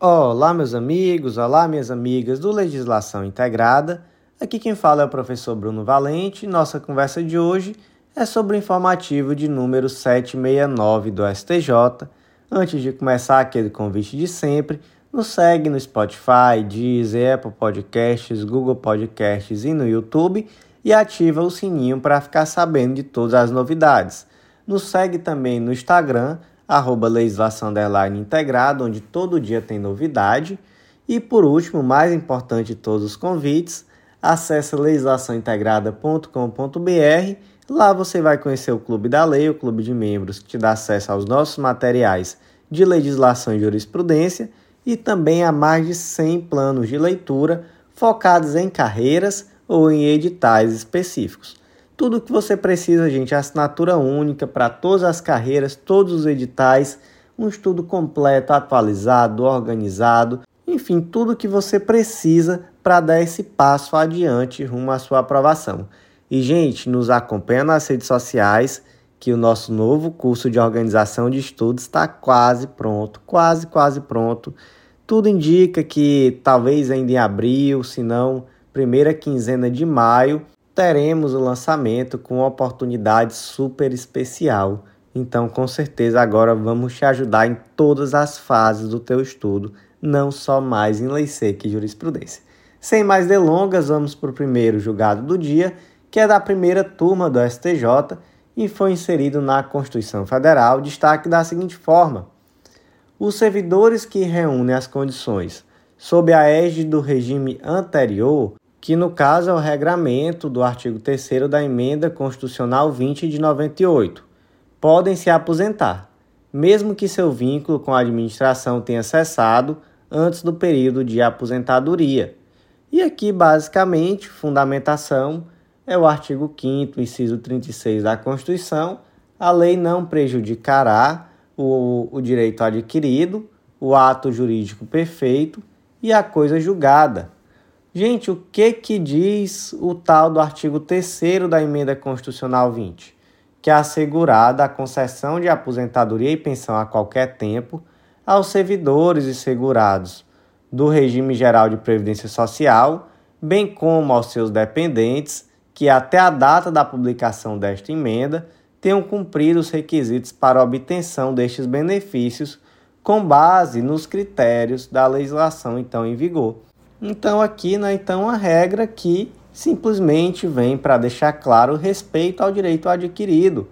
Olá, meus amigos, olá, minhas amigas do Legislação Integrada. Aqui quem fala é o professor Bruno Valente. Nossa conversa de hoje é sobre o informativo de número 769 do STJ. Antes de começar aquele convite de sempre, nos segue no Spotify, Deezer, Apple Podcasts, Google Podcasts e no YouTube e ativa o sininho para ficar sabendo de todas as novidades. Nos segue também no Instagram, arroba legislação integrada, onde todo dia tem novidade. E por último, mais importante de todos os convites, acesse legislaçãointegrada.com.br. Lá você vai conhecer o Clube da Lei, o clube de membros que te dá acesso aos nossos materiais de legislação e jurisprudência e também a mais de 100 planos de leitura focados em carreiras ou em editais específicos. Tudo o que você precisa, gente, assinatura única para todas as carreiras, todos os editais, um estudo completo, atualizado, organizado, enfim, tudo o que você precisa para dar esse passo adiante rumo à sua aprovação. E, gente, nos acompanha nas redes sociais que o nosso novo curso de organização de estudos está quase pronto, quase, quase pronto. Tudo indica que talvez ainda em abril, se não primeira quinzena de maio, teremos o lançamento com uma oportunidade super especial. Então, com certeza, agora vamos te ajudar em todas as fases do teu estudo, não só mais em lei seca e jurisprudência. Sem mais delongas, vamos para o primeiro julgado do dia, que é da primeira turma do STJ e foi inserido na Constituição Federal, destaque da seguinte forma: os servidores que reúnem as condições sob a égide do regime anterior que no caso é o regramento do artigo 3 da Emenda Constitucional 20 de 98. Podem se aposentar, mesmo que seu vínculo com a administração tenha cessado antes do período de aposentadoria. E aqui, basicamente, fundamentação é o artigo 5 inciso 36 da Constituição. A lei não prejudicará o, o direito adquirido, o ato jurídico perfeito e a coisa julgada Gente, o que que diz o tal do artigo 3 da Emenda Constitucional 20? Que é assegurada a concessão de aposentadoria e pensão a qualquer tempo aos servidores e segurados do regime geral de previdência social, bem como aos seus dependentes que até a data da publicação desta emenda tenham cumprido os requisitos para obtenção destes benefícios com base nos critérios da legislação então em vigor. Então aqui, né, então a regra que simplesmente vem para deixar claro o respeito ao direito adquirido.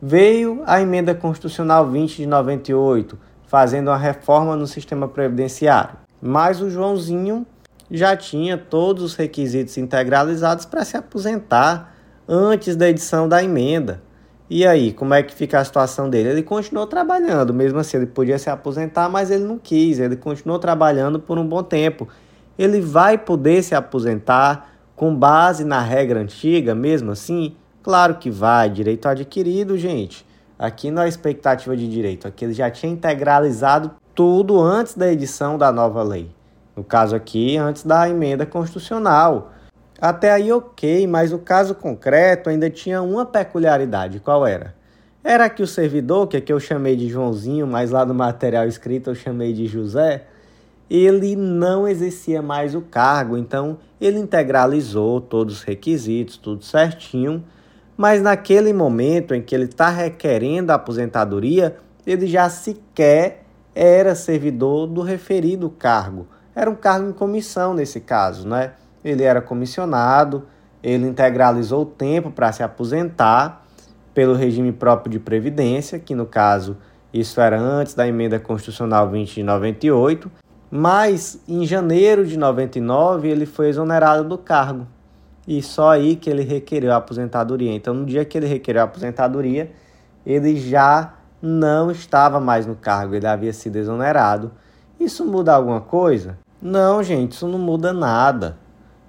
Veio a emenda constitucional 20 de 98, fazendo uma reforma no sistema previdenciário. Mas o Joãozinho já tinha todos os requisitos integralizados para se aposentar antes da edição da emenda. E aí, como é que fica a situação dele? Ele continuou trabalhando, mesmo assim, ele podia se aposentar, mas ele não quis, ele continuou trabalhando por um bom tempo ele vai poder se aposentar com base na regra antiga, mesmo assim? Claro que vai, direito adquirido, gente. Aqui não é expectativa de direito, aqui ele já tinha integralizado tudo antes da edição da nova lei. No caso aqui, antes da emenda constitucional. Até aí ok, mas o caso concreto ainda tinha uma peculiaridade. Qual era? Era que o servidor, que aqui eu chamei de Joãozinho, mas lá no material escrito eu chamei de José, ele não exercia mais o cargo, então ele integralizou todos os requisitos, tudo certinho, mas naquele momento em que ele está requerendo a aposentadoria, ele já sequer era servidor do referido cargo. Era um cargo em comissão nesse caso, né? Ele era comissionado, ele integralizou o tempo para se aposentar pelo regime próprio de previdência, que no caso isso era antes da emenda constitucional 20 de 98, mas em janeiro de 99 ele foi exonerado do cargo. E só aí que ele requereu a aposentadoria. Então, no dia que ele requereu a aposentadoria, ele já não estava mais no cargo, ele havia sido exonerado. Isso muda alguma coisa? Não, gente, isso não muda nada.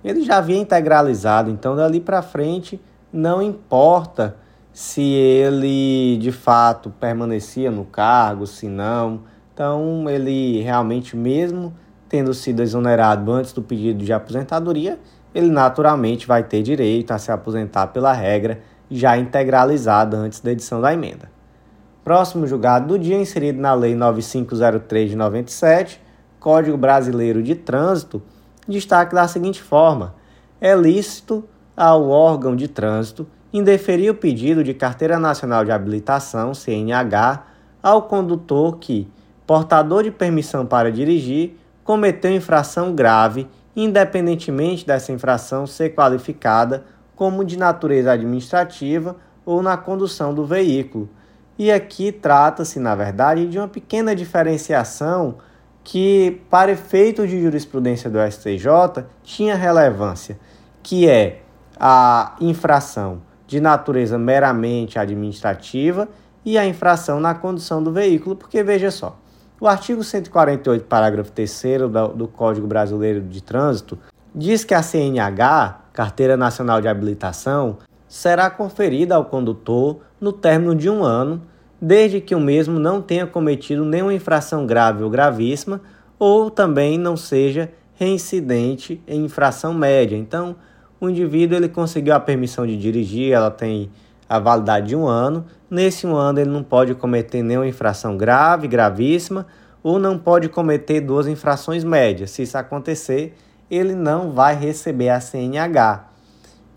Ele já havia integralizado, então dali para frente não importa se ele de fato permanecia no cargo, se não. Então, ele realmente, mesmo tendo sido exonerado antes do pedido de aposentadoria, ele naturalmente vai ter direito a se aposentar pela regra já integralizada antes da edição da emenda. Próximo julgado do dia, inserido na Lei 9503 de 97, Código Brasileiro de Trânsito destaca da seguinte forma: é lícito ao órgão de trânsito indeferir o pedido de Carteira Nacional de Habilitação, CNH, ao condutor que, portador de permissão para dirigir, cometeu infração grave, independentemente dessa infração ser qualificada como de natureza administrativa ou na condução do veículo. E aqui trata-se, na verdade, de uma pequena diferenciação que, para efeitos de jurisprudência do STJ, tinha relevância, que é a infração de natureza meramente administrativa e a infração na condução do veículo, porque veja só, o artigo 148, parágrafo 3 do Código Brasileiro de Trânsito, diz que a CNH, Carteira Nacional de Habilitação, será conferida ao condutor no término de um ano, desde que o mesmo não tenha cometido nenhuma infração grave ou gravíssima, ou também não seja reincidente em infração média. Então, o indivíduo ele conseguiu a permissão de dirigir, ela tem a validade de um ano. Nesse um ano ele não pode cometer nenhuma infração grave, gravíssima, ou não pode cometer duas infrações médias. Se isso acontecer, ele não vai receber a CNH.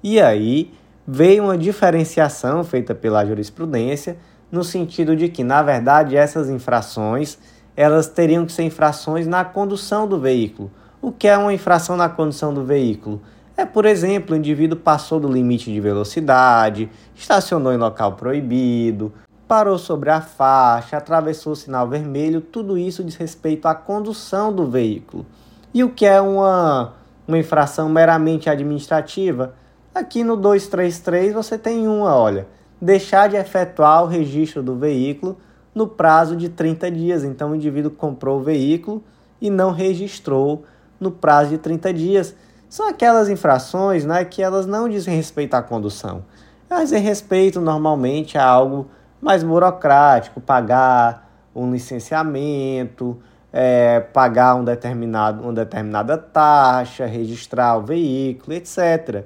E aí veio uma diferenciação feita pela jurisprudência no sentido de que, na verdade, essas infrações elas teriam que ser infrações na condução do veículo. O que é uma infração na condução do veículo? É, por exemplo, o indivíduo passou do limite de velocidade, estacionou em local proibido, parou sobre a faixa, atravessou o sinal vermelho, tudo isso diz respeito à condução do veículo. E o que é uma, uma infração meramente administrativa? Aqui no 233 você tem uma, olha, deixar de efetuar o registro do veículo no prazo de 30 dias. Então o indivíduo comprou o veículo e não registrou no prazo de 30 dias. São aquelas infrações né, que elas não dizem respeito à condução. Elas dizem respeito normalmente a algo mais burocrático, pagar um licenciamento, é, pagar um determinado, uma determinada taxa, registrar o veículo, etc.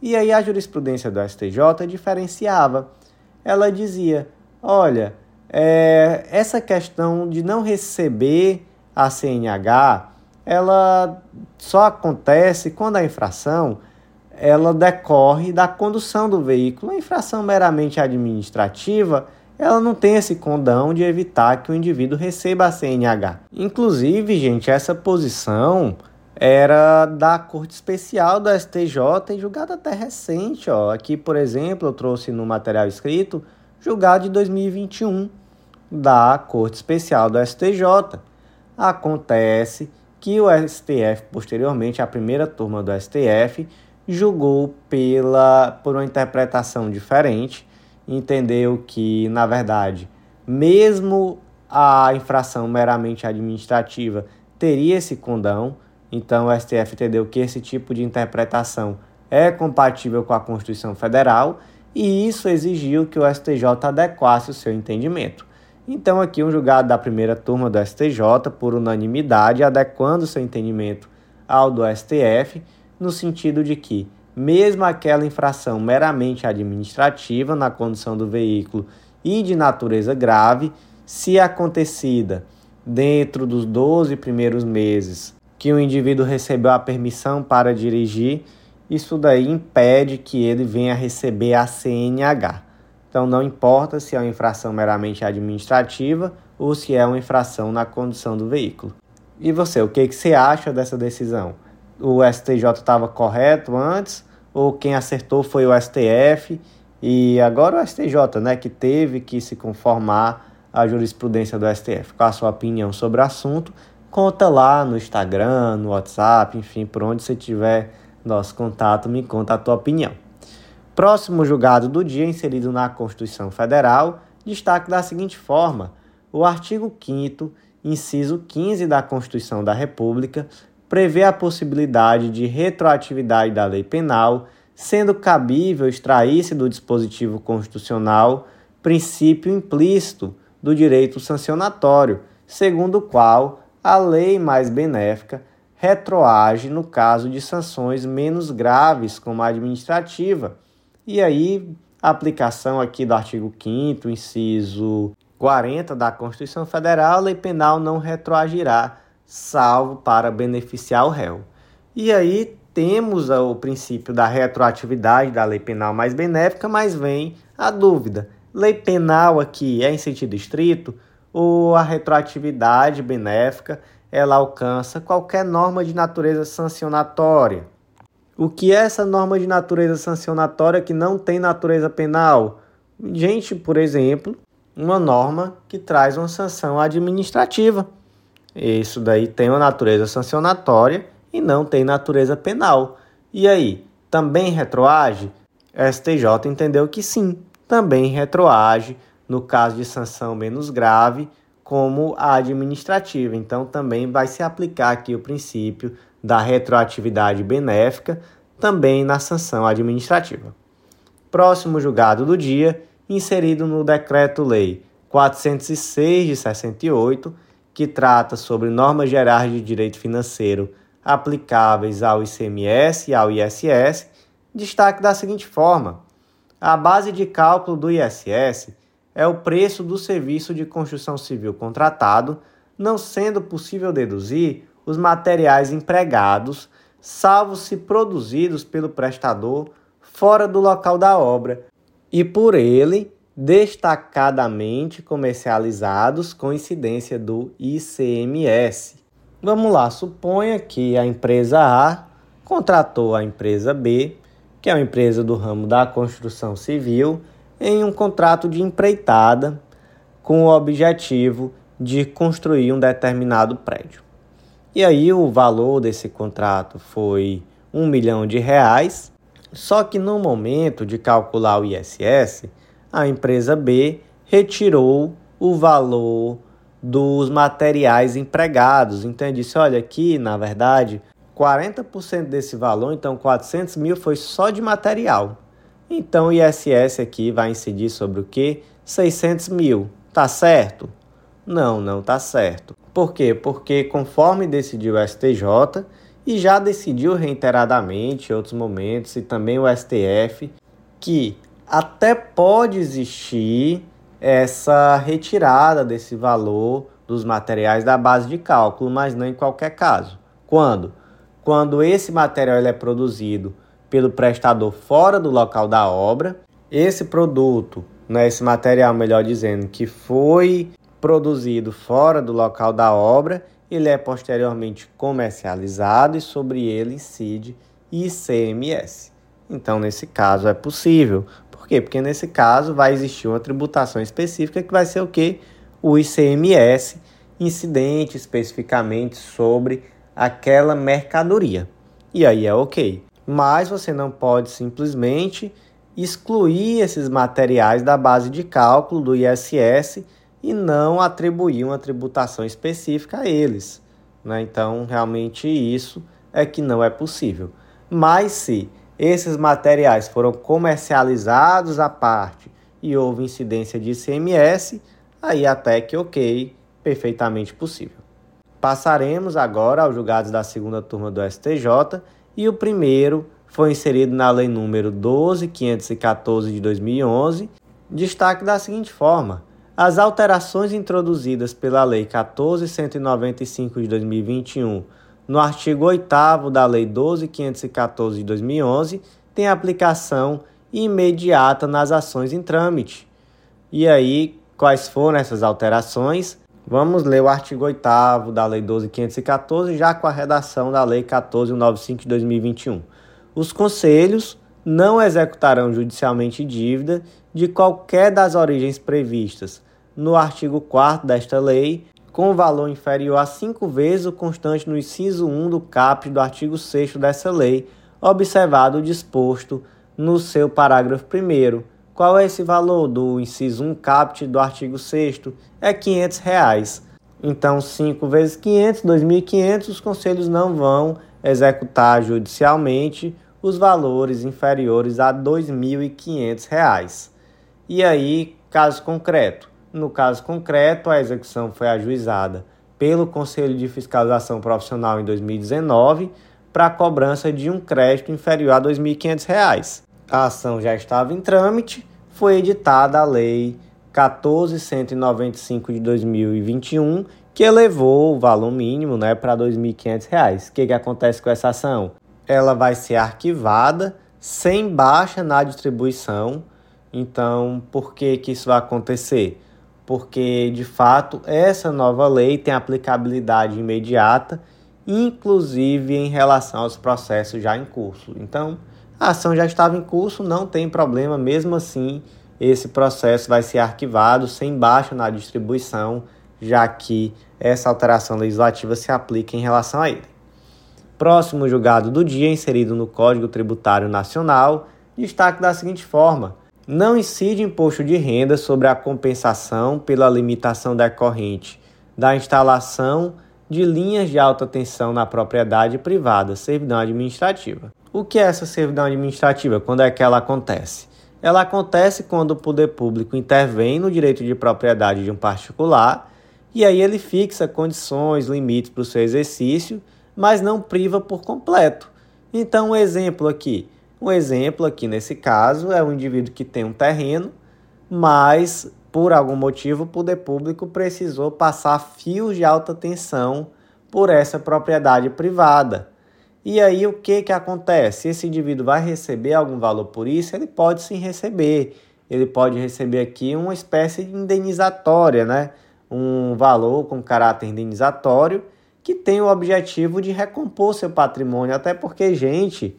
E aí a jurisprudência do STJ diferenciava. Ela dizia: olha, é, essa questão de não receber a CNH ela só acontece quando a infração ela decorre da condução do veículo. A infração meramente administrativa, ela não tem esse condão de evitar que o indivíduo receba a CNH. Inclusive, gente, essa posição era da Corte Especial do STJ julgada até recente. Ó. Aqui, por exemplo, eu trouxe no material escrito julgado de 2021 da Corte Especial do STJ. Acontece que o STF, posteriormente, a primeira turma do STF, julgou pela, por uma interpretação diferente, entendeu que, na verdade, mesmo a infração meramente administrativa teria esse condão, então o STF entendeu que esse tipo de interpretação é compatível com a Constituição Federal e isso exigiu que o STJ adequasse o seu entendimento. Então, aqui, um julgado da primeira turma do STJ, por unanimidade, adequando seu entendimento ao do STF, no sentido de que, mesmo aquela infração meramente administrativa na condução do veículo e de natureza grave, se acontecida dentro dos 12 primeiros meses que o indivíduo recebeu a permissão para dirigir, isso daí impede que ele venha receber a CNH. Então, não importa se é uma infração meramente administrativa ou se é uma infração na condução do veículo. E você, o que, que você acha dessa decisão? O STJ estava correto antes ou quem acertou foi o STF e agora o STJ, né, que teve que se conformar à jurisprudência do STF? Qual a sua opinião sobre o assunto? Conta lá no Instagram, no WhatsApp, enfim, por onde você tiver nosso contato, me conta a tua opinião. Próximo julgado do dia, inserido na Constituição Federal, destaque da seguinte forma: o artigo 5, inciso 15 da Constituição da República, prevê a possibilidade de retroatividade da lei penal, sendo cabível extrair-se do dispositivo constitucional princípio implícito do direito sancionatório, segundo o qual a lei mais benéfica retroage no caso de sanções menos graves, como a administrativa e aí, a aplicação aqui do artigo 5 inciso 40 da Constituição Federal, a lei penal não retroagirá salvo para beneficiar o réu. E aí temos o princípio da retroatividade da lei penal mais benéfica, mas vem a dúvida: lei penal aqui é em sentido estrito ou a retroatividade benéfica ela alcança qualquer norma de natureza sancionatória? O que é essa norma de natureza sancionatória que não tem natureza penal? Gente, por exemplo, uma norma que traz uma sanção administrativa. Isso daí tem uma natureza sancionatória e não tem natureza penal. E aí, também retroage? STJ entendeu que sim, também retroage no caso de sanção menos grave, como a administrativa. Então, também vai se aplicar aqui o princípio da retroatividade benéfica, também na sanção administrativa. Próximo julgado do dia, inserido no Decreto-Lei 406 de 68, que trata sobre normas gerais de direito financeiro aplicáveis ao ICMS e ao ISS, destaque da seguinte forma: a base de cálculo do ISS é o preço do serviço de construção civil contratado, não sendo possível deduzir os materiais empregados, salvo se produzidos pelo prestador fora do local da obra e por ele destacadamente comercializados com incidência do ICMS. Vamos lá, suponha que a empresa A contratou a empresa B, que é uma empresa do ramo da construção civil, em um contrato de empreitada com o objetivo de construir um determinado prédio. E aí o valor desse contrato foi um milhão de reais, só que no momento de calcular o ISS, a empresa B retirou o valor dos materiais empregados. Então, eu disse: olha, aqui, na verdade, 40% desse valor, então 400 mil, foi só de material. Então, o ISS aqui vai incidir sobre o que? 600 mil. Tá certo? Não, não tá certo. Por quê? Porque conforme decidiu o STJ e já decidiu reiteradamente em outros momentos e também o STF que até pode existir essa retirada desse valor dos materiais da base de cálculo, mas não em qualquer caso. Quando? Quando esse material é produzido pelo prestador fora do local da obra, esse produto, né, esse material, melhor dizendo, que foi produzido fora do local da obra, ele é posteriormente comercializado e sobre ele incide ICMS. Então, nesse caso, é possível, por quê? Porque nesse caso vai existir uma tributação específica que vai ser o que? O ICMS, incidente especificamente sobre aquela mercadoria. E aí é ok. Mas você não pode simplesmente excluir esses materiais da base de cálculo do ISS e não atribuir uma tributação específica a eles. Né? Então, realmente, isso é que não é possível. Mas se esses materiais foram comercializados à parte e houve incidência de ICMS, aí até que ok, perfeitamente possível. Passaremos agora aos julgados da segunda turma do STJ e o primeiro foi inserido na Lei número 12514 de 2011, destaque da seguinte forma: as alterações introduzidas pela Lei 14195 de 2021 no artigo 8 da Lei 12.514 de 2011, tem aplicação imediata nas ações em trâmite. E aí, quais foram essas alterações? Vamos ler o artigo 8 da Lei 12.514, já com a redação da Lei 14.195 de 2021. Os conselhos não executarão judicialmente dívida de qualquer das origens previstas no artigo 4 desta lei, com valor inferior a cinco vezes o constante no inciso 1 do caput do artigo 6 dessa lei, observado o disposto no seu parágrafo 1 Qual é esse valor do inciso 1 caput do artigo 6 É 500 reais. Então, 5 vezes 500, 2.500, os conselhos não vão executar judicialmente os valores inferiores a R$ 2.500. E aí, caso concreto, no caso concreto, a execução foi ajuizada pelo Conselho de Fiscalização Profissional em 2019 para a cobrança de um crédito inferior a R$ 2.500. A ação já estava em trâmite, foi editada a Lei 14.195 de 2021, que elevou o valor mínimo né, para R$ 2.500. O que, que acontece com essa ação? Ela vai ser arquivada sem baixa na distribuição. Então, por que, que isso vai acontecer? Porque, de fato, essa nova lei tem aplicabilidade imediata, inclusive em relação aos processos já em curso. Então, a ação já estava em curso, não tem problema, mesmo assim, esse processo vai ser arquivado sem baixa na distribuição, já que essa alteração legislativa se aplica em relação a ele. Próximo julgado do dia, inserido no Código Tributário Nacional, destaque da seguinte forma: não incide imposto de renda sobre a compensação pela limitação decorrente da instalação de linhas de alta tensão na propriedade privada, servidão administrativa. O que é essa servidão administrativa? Quando é que ela acontece? Ela acontece quando o poder público intervém no direito de propriedade de um particular e aí ele fixa condições, limites para o seu exercício, mas não priva por completo. Então, um exemplo aqui. Um exemplo aqui nesse caso é um indivíduo que tem um terreno, mas por algum motivo o poder público precisou passar fios de alta tensão por essa propriedade privada. E aí o que, que acontece? Esse indivíduo vai receber algum valor por isso? Ele pode sim receber. Ele pode receber aqui uma espécie de indenizatória, né? um valor com caráter indenizatório que tem o objetivo de recompor seu patrimônio, até porque, gente,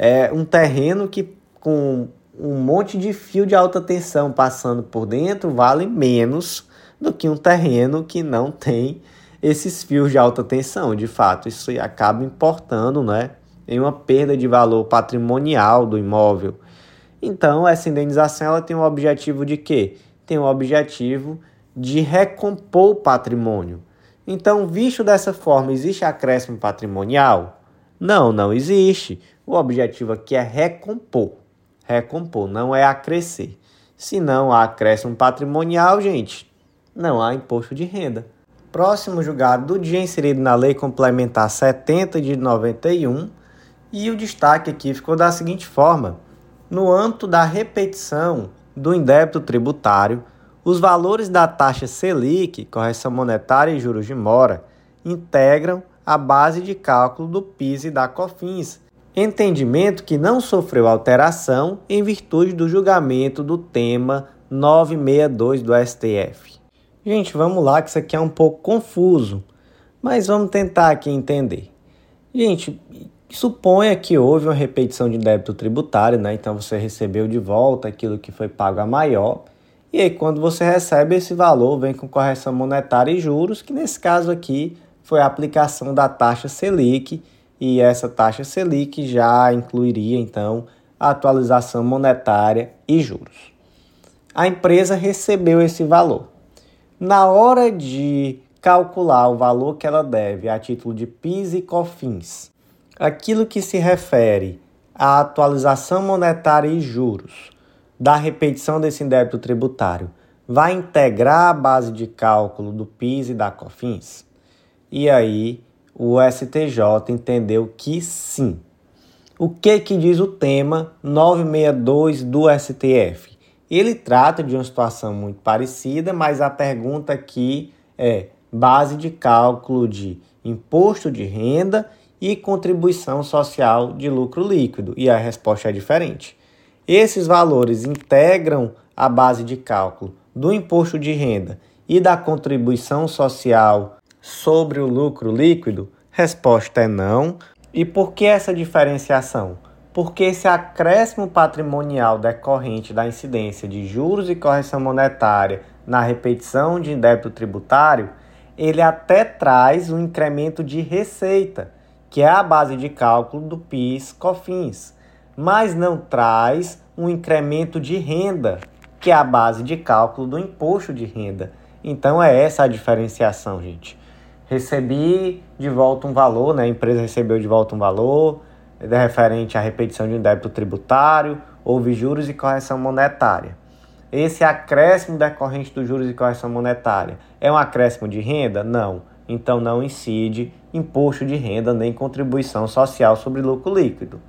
é um terreno que com um monte de fio de alta tensão passando por dentro vale menos do que um terreno que não tem esses fios de alta tensão. De fato, isso acaba importando, né, em uma perda de valor patrimonial do imóvel. Então, essa indenização ela tem o objetivo de quê? Tem o objetivo de recompor o patrimônio. Então, visto dessa forma, existe acréscimo patrimonial? Não, não existe. O objetivo aqui é recompor. Recompor, não é acrescer. Se não há acréscimo patrimonial, gente, não há imposto de renda. Próximo julgado do dia inserido na Lei Complementar 70 de 91, e o destaque aqui ficou da seguinte forma: no âmbito da repetição do indébito tributário, os valores da taxa Selic, correção monetária e juros de mora, integram a base de cálculo do PIS e da COFINS, entendimento que não sofreu alteração em virtude do julgamento do tema 962 do STF. Gente, vamos lá que isso aqui é um pouco confuso, mas vamos tentar aqui entender. Gente, suponha que houve uma repetição de débito tributário, né? Então você recebeu de volta aquilo que foi pago a maior e aí, quando você recebe esse valor, vem com correção monetária e juros, que nesse caso aqui foi a aplicação da taxa Selic, e essa taxa Selic já incluiria então a atualização monetária e juros. A empresa recebeu esse valor. Na hora de calcular o valor que ela deve a título de PIS e COFINS, aquilo que se refere à atualização monetária e juros, da repetição desse débito tributário vai integrar a base de cálculo do PIS e da COFINS? E aí o STJ entendeu que sim. O que que diz o tema 962 do STF? Ele trata de uma situação muito parecida, mas a pergunta aqui é base de cálculo de imposto de renda e contribuição social de lucro líquido, e a resposta é diferente. Esses valores integram a base de cálculo do imposto de renda e da contribuição social sobre o lucro líquido? Resposta é não. E por que essa diferenciação? Porque esse acréscimo patrimonial decorrente da incidência de juros e correção monetária na repetição de débito tributário, ele até traz um incremento de receita, que é a base de cálculo do PIS/COFINS mas não traz um incremento de renda, que é a base de cálculo do imposto de renda. Então é essa a diferenciação, gente. Recebi de volta um valor, né? a empresa recebeu de volta um valor é referente à repetição de um débito tributário, houve juros e correção monetária. Esse acréscimo decorrente dos juros e correção monetária é um acréscimo de renda? Não. Então não incide imposto de renda nem contribuição social sobre lucro líquido.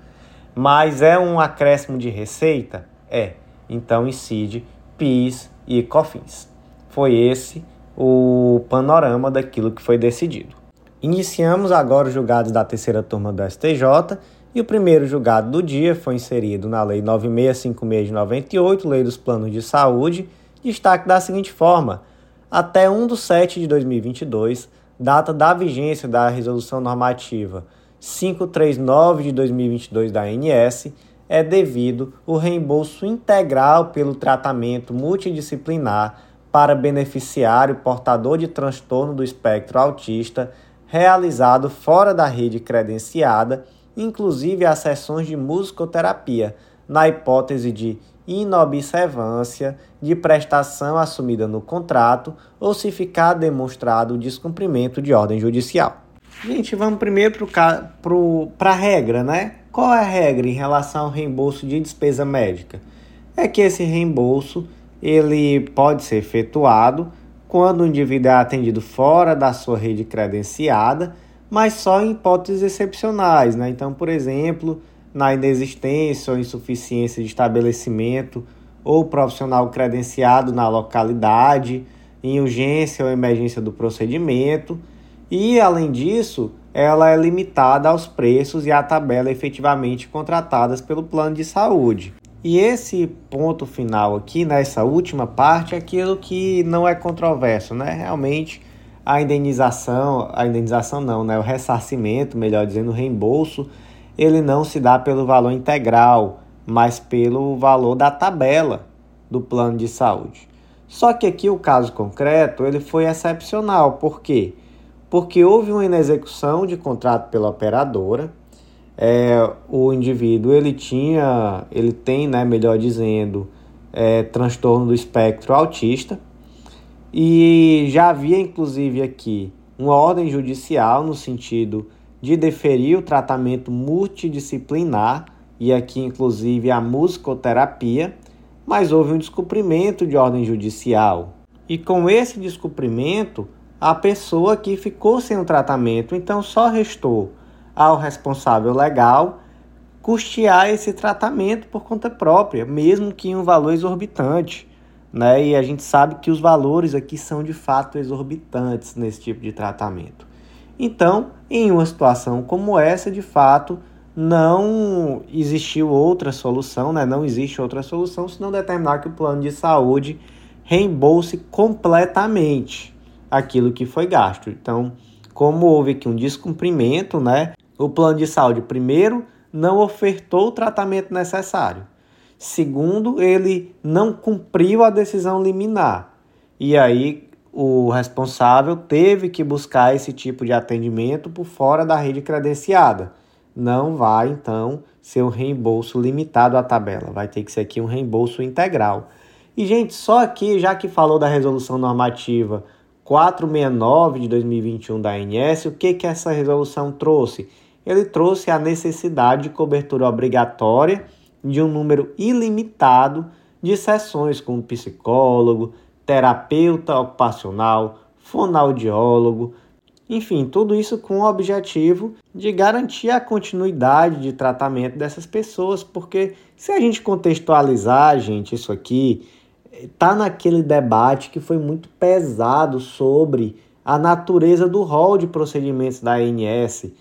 Mas é um acréscimo de receita? É. Então incide PIS e COFINS. Foi esse o panorama daquilo que foi decidido. Iniciamos agora os julgados da terceira turma do STJ e o primeiro julgado do dia foi inserido na Lei 9656 de 98, Lei dos Planos de Saúde, destaque da seguinte forma: até 1 de 7 de 2022, data da vigência da Resolução Normativa 539 de 2022 da ANS, é devido o reembolso integral pelo tratamento multidisciplinar para beneficiário portador de transtorno do espectro autista realizado fora da rede credenciada, inclusive as sessões de musicoterapia, na hipótese de inobservância de prestação assumida no contrato ou se ficar demonstrado o descumprimento de ordem judicial. Gente, vamos primeiro para a regra, né? Qual é a regra em relação ao reembolso de despesa médica? É que esse reembolso ele pode ser efetuado quando o indivíduo é atendido fora da sua rede credenciada, mas só em hipóteses excepcionais, né? Então, por exemplo, na inexistência ou insuficiência de estabelecimento ou profissional credenciado na localidade, em urgência ou emergência do procedimento, e além disso, ela é limitada aos preços e à tabela efetivamente contratadas pelo plano de saúde. E esse ponto final aqui, nessa última parte, é aquilo que não é controverso, né? Realmente a indenização, a indenização não, né? O ressarcimento, melhor dizendo, o reembolso, ele não se dá pelo valor integral, mas pelo valor da tabela do plano de saúde. Só que aqui o caso concreto, ele foi excepcional, por quê? Porque houve uma inexecução de contrato pela operadora, é, o indivíduo ele tinha, ele tem, né, melhor dizendo, é, transtorno do espectro autista e já havia inclusive aqui uma ordem judicial no sentido de deferir o tratamento multidisciplinar e aqui inclusive a musicoterapia, mas houve um descumprimento de ordem judicial. E com esse descumprimento, a pessoa aqui ficou sem o tratamento, então só restou ao responsável legal custear esse tratamento por conta própria, mesmo que em um valor exorbitante. Né? E a gente sabe que os valores aqui são de fato exorbitantes nesse tipo de tratamento. Então, em uma situação como essa, de fato, não existiu outra solução, né? não existe outra solução se não determinar que o plano de saúde reembolse completamente aquilo que foi gasto. Então, como houve aqui um descumprimento, né, o plano de saúde, primeiro, não ofertou o tratamento necessário. Segundo, ele não cumpriu a decisão liminar. E aí o responsável teve que buscar esse tipo de atendimento por fora da rede credenciada. Não vai, então, ser um reembolso limitado à tabela. Vai ter que ser aqui um reembolso integral. E, gente, só aqui, já que falou da resolução normativa 469 de 2021 da ANS, o que, que essa resolução trouxe? Ele trouxe a necessidade de cobertura obrigatória de um número ilimitado de sessões com psicólogo, terapeuta ocupacional, fonoaudiólogo, enfim, tudo isso com o objetivo de garantir a continuidade de tratamento dessas pessoas, porque se a gente contextualizar, gente, isso aqui tá naquele debate que foi muito pesado sobre a natureza do rol de procedimentos da ANS,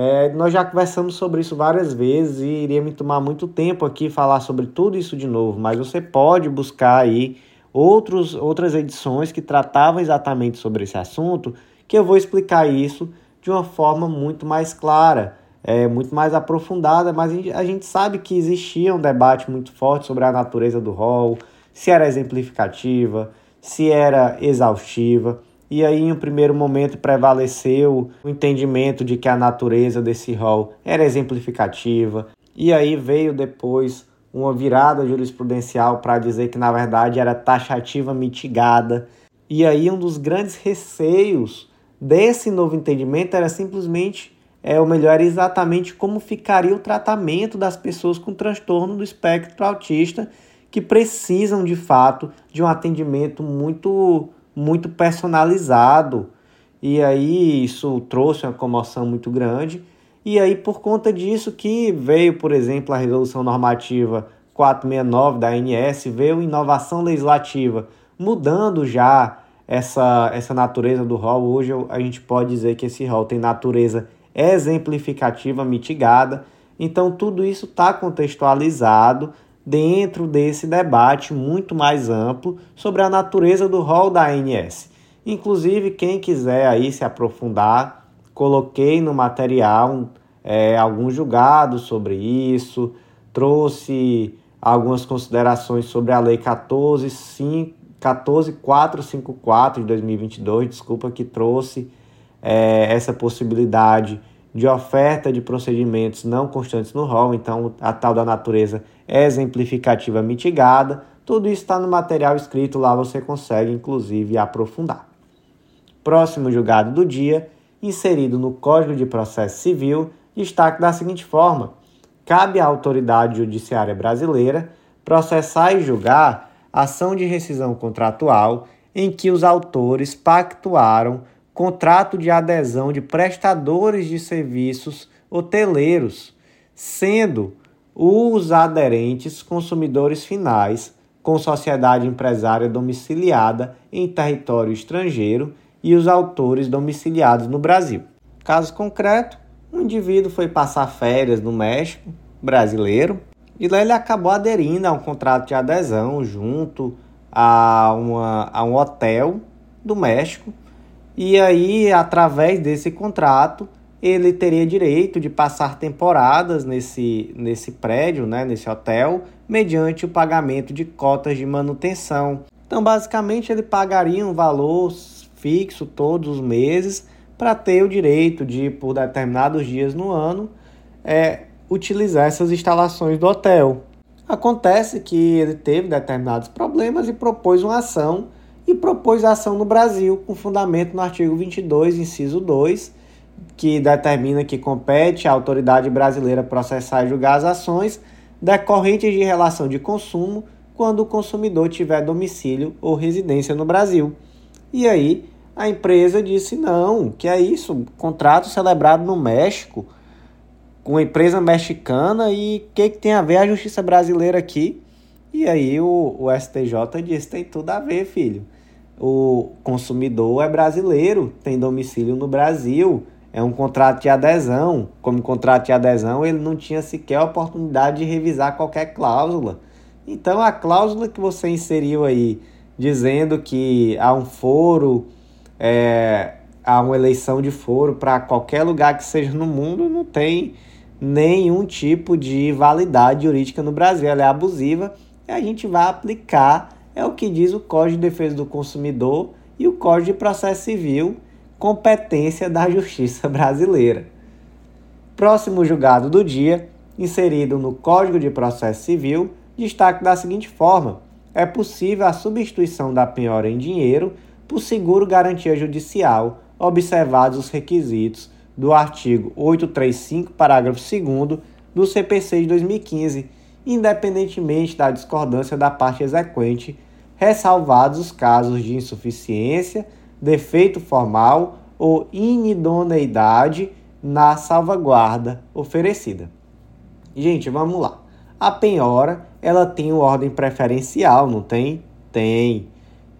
é, nós já conversamos sobre isso várias vezes e iria me tomar muito tempo aqui falar sobre tudo isso de novo, mas você pode buscar aí outros, outras edições que tratavam exatamente sobre esse assunto, que eu vou explicar isso de uma forma muito mais clara, é, muito mais aprofundada, mas a gente sabe que existia um debate muito forte sobre a natureza do rol, se era exemplificativa, se era exaustiva. E aí, em um primeiro momento, prevaleceu o entendimento de que a natureza desse rol era exemplificativa. E aí veio depois uma virada jurisprudencial para dizer que, na verdade, era taxativa mitigada. E aí, um dos grandes receios desse novo entendimento era simplesmente, é, ou melhor, era exatamente como ficaria o tratamento das pessoas com transtorno do espectro autista que precisam, de fato, de um atendimento muito muito personalizado. E aí isso trouxe uma comoção muito grande. E aí, por conta disso, que veio, por exemplo, a resolução normativa 469 da ANS, veio inovação legislativa, mudando já essa, essa natureza do rol, hoje a gente pode dizer que esse rol tem natureza exemplificativa mitigada. Então, tudo isso está contextualizado dentro desse debate muito mais amplo sobre a natureza do rol da ANS. Inclusive, quem quiser aí se aprofundar, coloquei no material é, alguns julgados sobre isso, trouxe algumas considerações sobre a Lei 14.5 14454 de 2022, desculpa, que trouxe é, essa possibilidade de oferta de procedimentos não constantes no rol, então a tal da natureza é exemplificativa mitigada. Tudo isso está no material escrito, lá você consegue inclusive aprofundar. Próximo julgado do dia, inserido no Código de Processo Civil, destaque da seguinte forma: cabe à autoridade judiciária brasileira processar e julgar ação de rescisão contratual em que os autores pactuaram contrato de adesão de prestadores de serviços hoteleiros, sendo os aderentes consumidores finais com sociedade empresária domiciliada em território estrangeiro e os autores domiciliados no Brasil. Caso concreto, um indivíduo foi passar férias no México, brasileiro, e lá ele acabou aderindo a um contrato de adesão junto a, uma, a um hotel do México. E aí, através desse contrato, ele teria direito de passar temporadas nesse, nesse prédio, né, nesse hotel, mediante o pagamento de cotas de manutenção. Então, basicamente, ele pagaria um valor fixo todos os meses para ter o direito de, por determinados dias no ano, é, utilizar essas instalações do hotel. Acontece que ele teve determinados problemas e propôs uma ação e propôs a ação no Brasil com fundamento no artigo 22, inciso 2, que determina que compete à autoridade brasileira processar e julgar as ações decorrentes de relação de consumo quando o consumidor tiver domicílio ou residência no Brasil. E aí a empresa disse não, que é isso, contrato celebrado no México com uma empresa mexicana e o que, que tem a ver a justiça brasileira aqui? E aí o, o STJ disse, tem tudo a ver, filho. O consumidor é brasileiro, tem domicílio no Brasil, é um contrato de adesão. Como contrato de adesão, ele não tinha sequer a oportunidade de revisar qualquer cláusula. Então, a cláusula que você inseriu aí, dizendo que há um foro, é, há uma eleição de foro para qualquer lugar que seja no mundo, não tem nenhum tipo de validade jurídica no Brasil. Ela é abusiva e a gente vai aplicar, é o que diz o Código de Defesa do Consumidor e o Código de Processo Civil, competência da Justiça Brasileira. Próximo julgado do dia, inserido no Código de Processo Civil, destaque da seguinte forma: é possível a substituição da penhora em dinheiro por seguro garantia judicial, observados os requisitos do artigo 835, parágrafo 2 do CPC de 2015, independentemente da discordância da parte exequente, ressalvados os casos de insuficiência, defeito formal ou inidoneidade na salvaguarda oferecida. Gente, vamos lá. A penhora, ela tem ordem preferencial, não tem? Tem.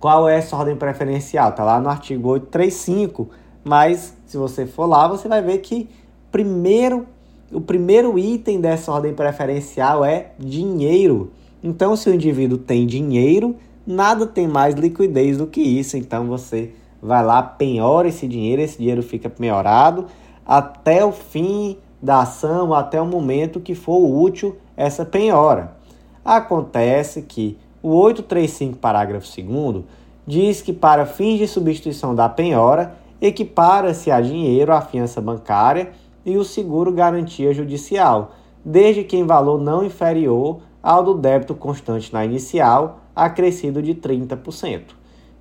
Qual é essa ordem preferencial? Tá lá no artigo 835 mas se você for lá, você vai ver que primeiro o primeiro item dessa ordem preferencial é dinheiro. Então, se o indivíduo tem dinheiro, nada tem mais liquidez do que isso. Então, você vai lá, penhora esse dinheiro, esse dinheiro fica penhorado até o fim da ação, até o momento que for útil essa penhora. Acontece que o 835, parágrafo 2 diz que para fins de substituição da penhora, equipara-se a dinheiro a fiança bancária e o seguro garantia judicial, desde que em valor não inferior ao do débito constante na inicial, acrescido de 30%.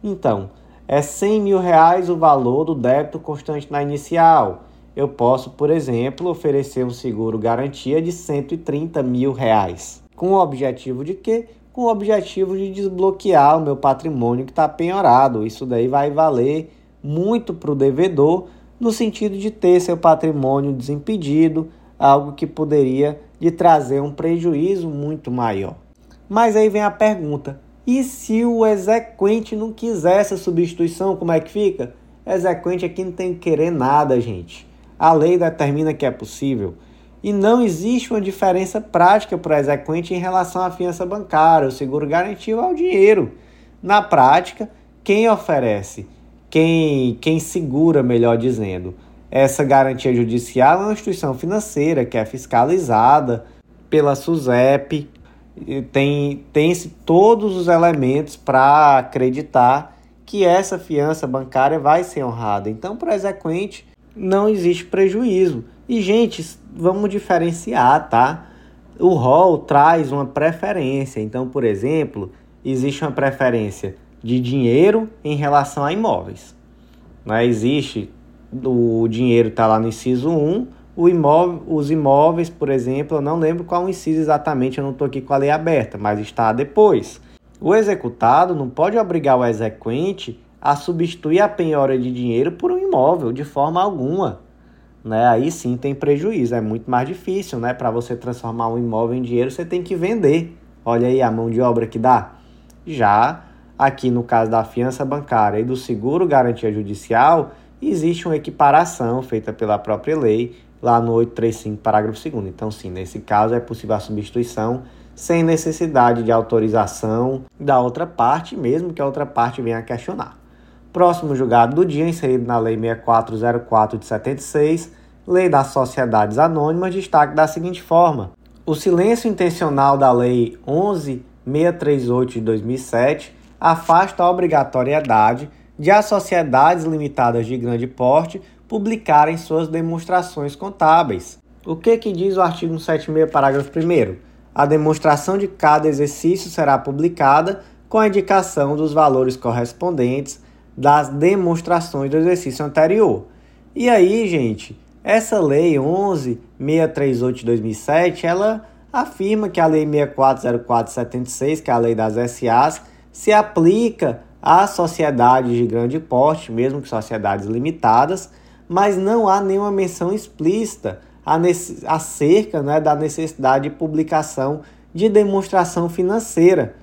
Então, é 100 mil reais o valor do débito constante na inicial. Eu posso, por exemplo, oferecer um seguro garantia de 130 mil reais. Com o objetivo de quê? Com o objetivo de desbloquear o meu patrimônio que está penhorado. Isso daí vai valer muito para o devedor, no sentido de ter seu patrimônio desimpedido, algo que poderia lhe trazer um prejuízo muito maior. Mas aí vem a pergunta: E se o exequente não quiser essa substituição, como é que fica? Exequente aqui não tem que querer nada, gente. A lei determina que é possível. E não existe uma diferença prática para o exequente em relação à fiança bancária, o seguro garantido ao dinheiro. Na prática, quem oferece, quem, quem segura, melhor dizendo, essa garantia judicial é uma instituição financeira que é fiscalizada pela SUSEP, tem, tem todos os elementos para acreditar que essa fiança bancária vai ser honrada. Então, para o exequente, não existe prejuízo. E, gente, vamos diferenciar, tá? O rol traz uma preferência. Então, por exemplo, existe uma preferência de dinheiro em relação a imóveis. Né? Existe o dinheiro está lá no inciso 1, o imóvel, os imóveis, por exemplo, eu não lembro qual inciso exatamente, eu não estou aqui com a lei aberta, mas está depois. O executado não pode obrigar o exequente a substituir a penhora de dinheiro por um imóvel, de forma alguma. Né? Aí sim tem prejuízo, é muito mais difícil, né? Para você transformar um imóvel em dinheiro, você tem que vender. Olha aí a mão de obra que dá. Já aqui no caso da fiança bancária e do seguro garantia judicial, existe uma equiparação feita pela própria lei, lá no 835, parágrafo 2. Então, sim, nesse caso é possível a substituição sem necessidade de autorização da outra parte, mesmo que a outra parte venha a questionar. Próximo julgado do dia, inserido na Lei 6404 de 76, Lei das Sociedades Anônimas, destaque da seguinte forma: o silêncio intencional da Lei 11638 de 2007 afasta a obrigatoriedade de as sociedades limitadas de grande porte publicarem suas demonstrações contábeis. O que, que diz o artigo 176, parágrafo 1? A demonstração de cada exercício será publicada com a indicação dos valores correspondentes das demonstrações do exercício anterior. E aí, gente, essa lei 11638 de 2007, ela afirma que a lei 640476, que é a lei das SAs, se aplica às sociedades de grande porte, mesmo que sociedades limitadas, mas não há nenhuma menção explícita acerca né, da necessidade de publicação de demonstração financeira.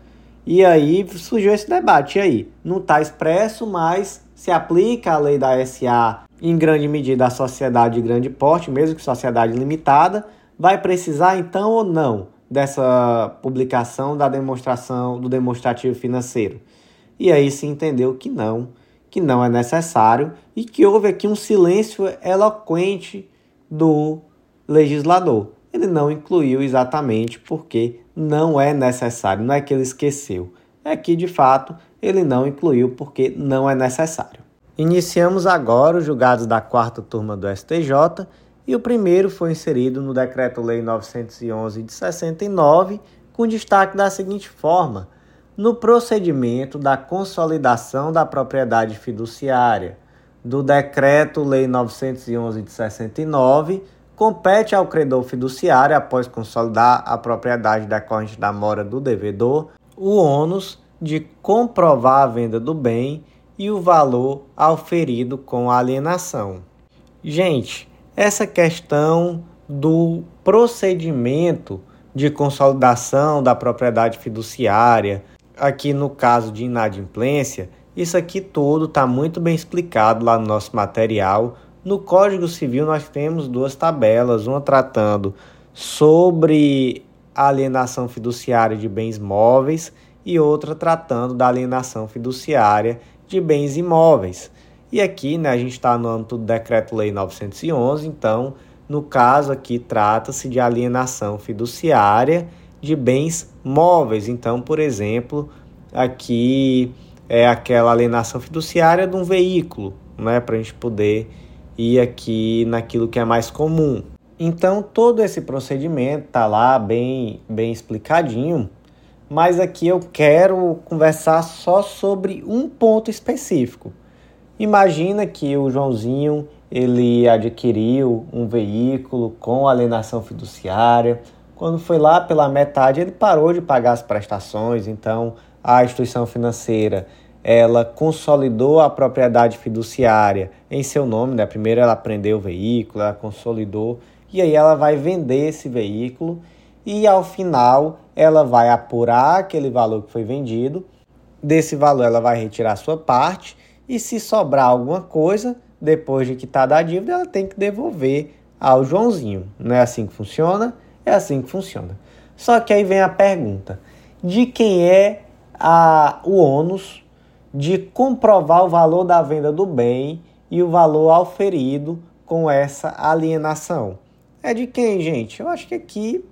E aí surgiu esse debate. E aí? Não está expresso, mas se aplica a lei da SA em grande medida à sociedade de grande porte, mesmo que sociedade limitada, vai precisar então ou não dessa publicação da demonstração do demonstrativo financeiro? E aí se entendeu que não, que não é necessário e que houve aqui um silêncio eloquente do legislador. Ele não incluiu exatamente porque não é necessário, não é que ele esqueceu, é que de fato ele não incluiu porque não é necessário. Iniciamos agora os julgados da quarta turma do STJ e o primeiro foi inserido no Decreto-Lei 911 de 69, com destaque da seguinte forma: no procedimento da consolidação da propriedade fiduciária do Decreto-Lei 911 de 69, compete ao credor fiduciário, após consolidar a propriedade decorrente da mora do devedor, o ônus de comprovar a venda do bem e o valor auferido com a alienação. Gente, essa questão do procedimento de consolidação da propriedade fiduciária, aqui no caso de inadimplência, isso aqui tudo está muito bem explicado lá no nosso material. No Código Civil nós temos duas tabelas, uma tratando sobre alienação fiduciária de bens móveis e outra tratando da alienação fiduciária de bens imóveis. E aqui né, a gente está no âmbito do Decreto-Lei 911, então, no caso aqui, trata-se de alienação fiduciária de bens móveis. Então, por exemplo, aqui é aquela alienação fiduciária de um veículo, né, para a gente poder ir aqui naquilo que é mais comum. Então, todo esse procedimento está lá bem, bem explicadinho, mas aqui eu quero conversar só sobre um ponto específico. Imagina que o Joãozinho ele adquiriu um veículo com alienação fiduciária, quando foi lá pela metade, ele parou de pagar as prestações, então a instituição financeira ela consolidou a propriedade fiduciária em seu nome, né? Primeiro ela prendeu o veículo, ela consolidou e aí ela vai vender esse veículo e ao final ela vai apurar aquele valor que foi vendido desse valor ela vai retirar sua parte e se sobrar alguma coisa, depois de quitar a dívida, ela tem que devolver ao Joãozinho. Não é assim que funciona? É assim que funciona. Só que aí vem a pergunta: de quem é a, o ônus de comprovar o valor da venda do bem e o valor auferido com essa alienação? É de quem, gente? Eu acho que aqui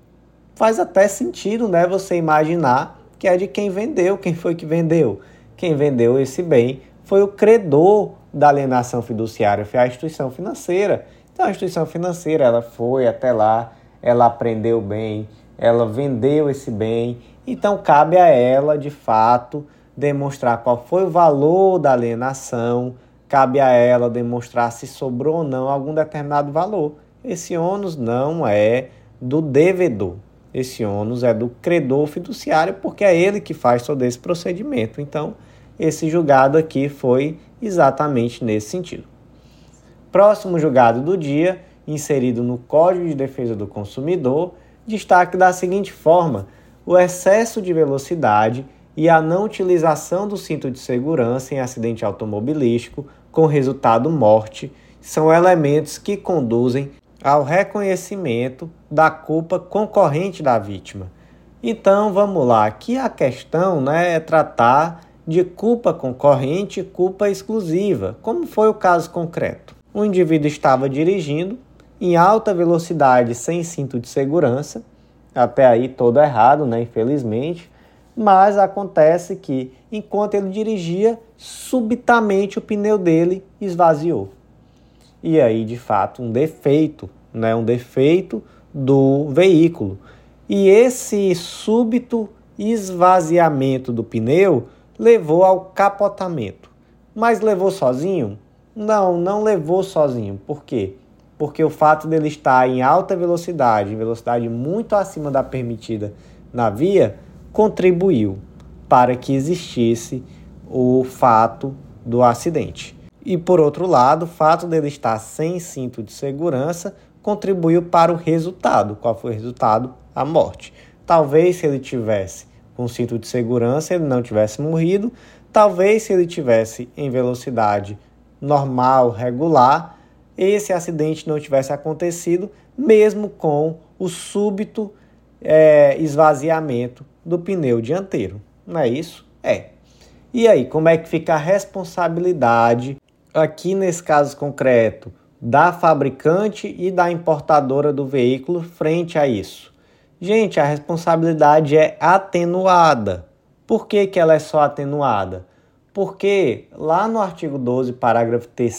faz até sentido, né? Você imaginar que é de quem vendeu. Quem foi que vendeu? Quem vendeu esse bem foi o credor da alienação fiduciária, foi a instituição financeira. Então a instituição financeira, ela foi até lá, ela aprendeu bem, ela vendeu esse bem, então cabe a ela, de fato, demonstrar qual foi o valor da alienação, cabe a ela demonstrar se sobrou ou não algum determinado valor. Esse ônus não é do devedor. Esse ônus é do credor fiduciário, porque é ele que faz todo esse procedimento. Então, esse julgado aqui foi exatamente nesse sentido. Próximo julgado do dia, inserido no Código de Defesa do Consumidor, destaque da seguinte forma: o excesso de velocidade e a não utilização do cinto de segurança em acidente automobilístico com resultado morte são elementos que conduzem ao reconhecimento da culpa concorrente da vítima. Então vamos lá, aqui a questão né, é tratar de culpa concorrente e culpa exclusiva, como foi o caso concreto. O indivíduo estava dirigindo em alta velocidade sem cinto de segurança, até aí todo errado, né, infelizmente, mas acontece que enquanto ele dirigia, subitamente o pneu dele esvaziou. E aí, de fato, um defeito né, um defeito do veículo. E esse súbito esvaziamento do pneu levou ao capotamento. Mas levou sozinho? Não, não levou sozinho. Por quê? Porque o fato dele estar em alta velocidade, velocidade muito acima da permitida na via, contribuiu para que existisse o fato do acidente. E por outro lado, o fato dele estar sem cinto de segurança contribuiu para o resultado. Qual foi o resultado? A morte. Talvez se ele tivesse com cinto de segurança, ele não tivesse morrido. Talvez se ele tivesse em velocidade normal, regular, esse acidente não tivesse acontecido, mesmo com o súbito é, esvaziamento do pneu dianteiro. Não é isso? É. E aí, como é que fica a responsabilidade aqui nesse caso concreto? da fabricante e da importadora do veículo frente a isso? Gente, a responsabilidade é atenuada. Por que, que ela é só atenuada? Porque lá no artigo 12, parágrafo 3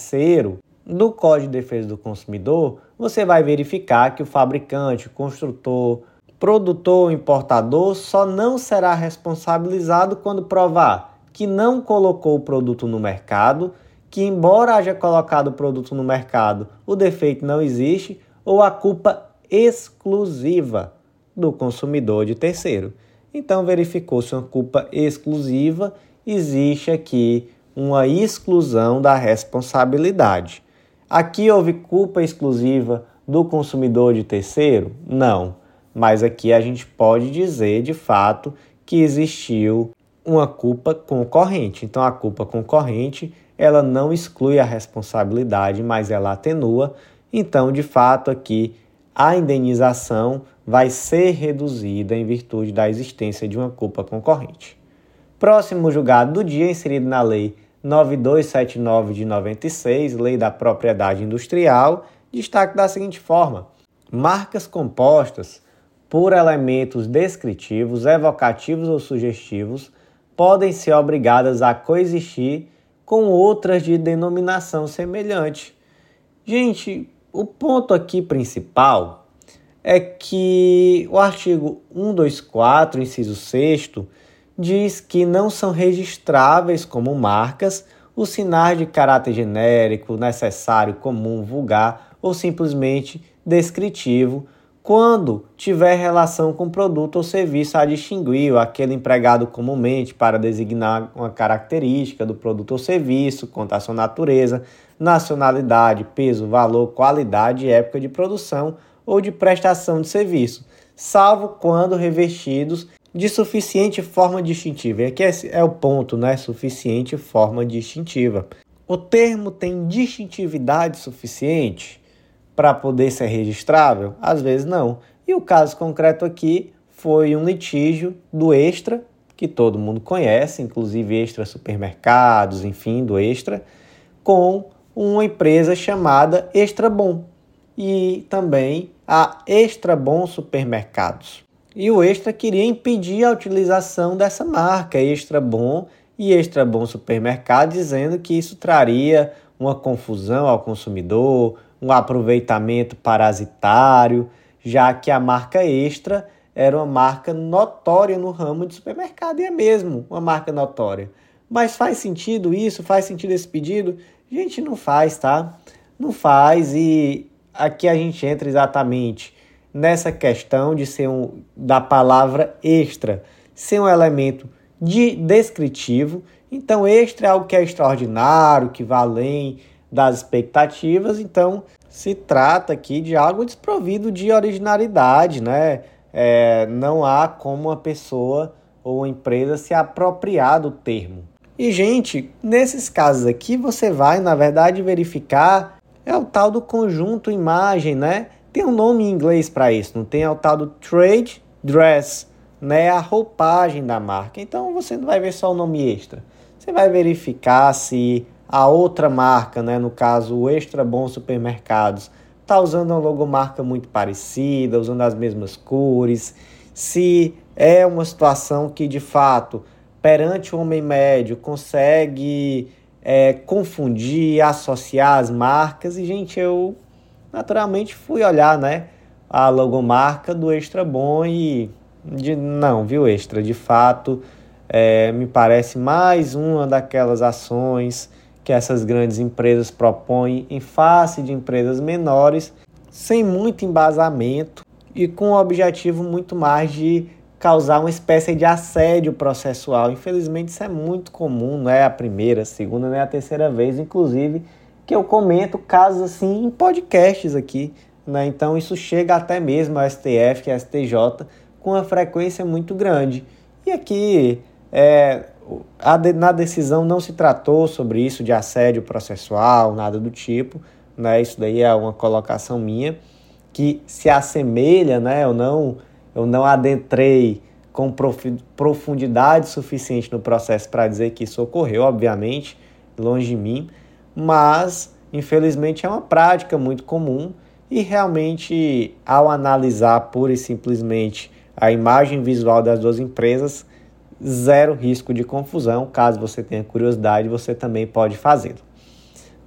do Código de Defesa do Consumidor, você vai verificar que o fabricante, construtor, produtor ou importador só não será responsabilizado quando provar que não colocou o produto no mercado que, embora haja colocado o produto no mercado, o defeito não existe, ou a culpa exclusiva do consumidor de terceiro. Então, verificou-se uma culpa exclusiva, existe aqui uma exclusão da responsabilidade. Aqui houve culpa exclusiva do consumidor de terceiro? Não, mas aqui a gente pode dizer de fato que existiu uma culpa concorrente. Então, a culpa concorrente ela não exclui a responsabilidade, mas ela atenua. Então, de fato, aqui a indenização vai ser reduzida em virtude da existência de uma culpa concorrente. Próximo julgado do dia, inserido na Lei 9279 de 96, Lei da Propriedade Industrial, destaque da seguinte forma: marcas compostas por elementos descritivos, evocativos ou sugestivos podem ser obrigadas a coexistir com outras de denominação semelhante. Gente, o ponto aqui principal é que o artigo 124, inciso 6, diz que não são registráveis como marcas os sinais de caráter genérico, necessário, comum, vulgar ou simplesmente descritivo quando tiver relação com produto ou serviço a distinguir aquele empregado comumente para designar uma característica do produto ou serviço, quanto à sua natureza, nacionalidade, peso, valor, qualidade e época de produção ou de prestação de serviço, salvo quando revestidos de suficiente forma distintiva. E aqui é, é o ponto, né? Suficiente forma distintiva. O termo tem distintividade suficiente para poder ser registrável? Às vezes não. E o caso concreto aqui foi um litígio do Extra, que todo mundo conhece, inclusive Extra Supermercados, enfim, do Extra, com uma empresa chamada Extra Bom e também a Extra Bom Supermercados. E o Extra queria impedir a utilização dessa marca Extra Bom e Extra Bom Supermercado, dizendo que isso traria uma confusão ao consumidor, um aproveitamento parasitário, já que a marca Extra era uma marca notória no ramo de supermercado, e é mesmo uma marca notória. Mas faz sentido isso? Faz sentido esse pedido? Gente, não faz, tá? Não faz, e aqui a gente entra exatamente nessa questão de ser um da palavra extra, ser um elemento de descritivo. Então, extra é algo que é extraordinário, que vai além das expectativas. Então, se trata aqui de algo desprovido de originalidade, né? É, não há como uma pessoa ou uma empresa se apropriar do termo. E, gente, nesses casos aqui, você vai, na verdade, verificar é o tal do conjunto imagem, né? Tem um nome em inglês para isso, não tem? É o tal do trade dress, né? A roupagem da marca. Então você não vai ver só o nome extra. Você vai verificar se a outra marca, né, no caso o Extra Bom Supermercados, está usando uma logomarca muito parecida, usando as mesmas cores, se é uma situação que de fato, perante o homem médio, consegue é, confundir, associar as marcas. E, gente, eu naturalmente fui olhar, né, a logomarca do Extra Bom e de, não, viu, Extra? De fato, é, me parece mais uma daquelas ações que essas grandes empresas propõem em face de empresas menores, sem muito embasamento e com o objetivo muito mais de causar uma espécie de assédio processual. Infelizmente, isso é muito comum, não é a primeira, a segunda, nem a terceira vez, inclusive, que eu comento casos assim em podcasts aqui. Né? Então, isso chega até mesmo ao STF, e STJ, com uma frequência muito grande. E aqui, é, a, na decisão não se tratou sobre isso de assédio processual, nada do tipo. Né? Isso daí é uma colocação minha que se assemelha, né? Eu não eu não adentrei com profundidade suficiente no processo para dizer que isso ocorreu, obviamente, longe de mim, mas infelizmente é uma prática muito comum e realmente ao analisar pura e simplesmente a imagem visual das duas empresas, zero risco de confusão. Caso você tenha curiosidade, você também pode fazê-lo.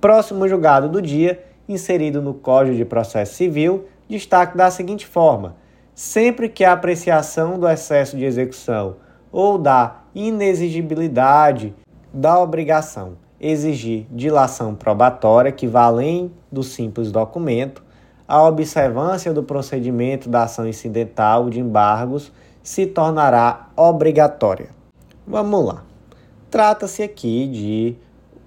Próximo julgado do dia, inserido no Código de Processo Civil, destaque da seguinte forma: sempre que a apreciação do excesso de execução ou da inexigibilidade da obrigação exigir dilação probatória que vá além do simples documento, a observância do procedimento da ação incidental de embargos se tornará obrigatória. Vamos lá. Trata-se aqui de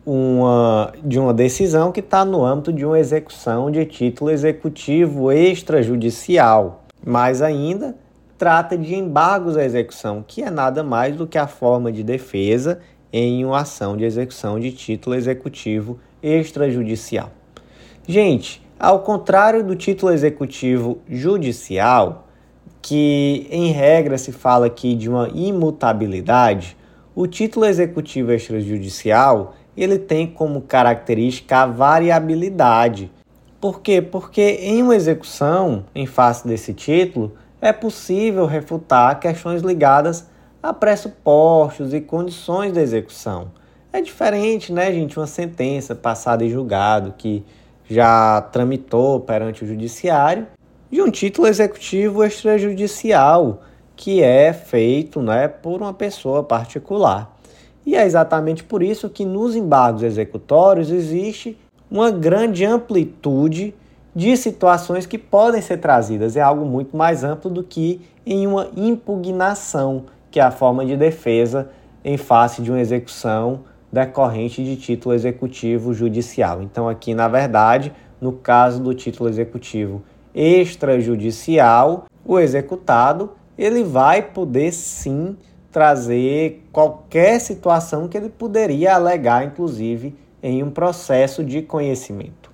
uma, de uma decisão que está no âmbito de uma execução de título executivo extrajudicial. Mais ainda, trata de embargos à execução, que é nada mais do que a forma de defesa em uma ação de execução de título executivo extrajudicial. Gente, ao contrário do título executivo judicial, que em regra se fala aqui de uma imutabilidade, o título executivo extrajudicial ele tem como característica a variabilidade, por quê? Porque em uma execução, em face desse título, é possível refutar questões ligadas a pressupostos e condições da execução. É diferente, né, gente, uma sentença passada em julgado que já tramitou perante o judiciário de um título executivo extrajudicial que é feito, né, por uma pessoa particular. E é exatamente por isso que nos embargos executórios existe uma grande amplitude de situações que podem ser trazidas. É algo muito mais amplo do que em uma impugnação, que é a forma de defesa em face de uma execução decorrente de título executivo judicial. Então, aqui, na verdade, no caso do título executivo extrajudicial, o executado ele vai poder sim trazer qualquer situação que ele poderia alegar, inclusive, em um processo de conhecimento.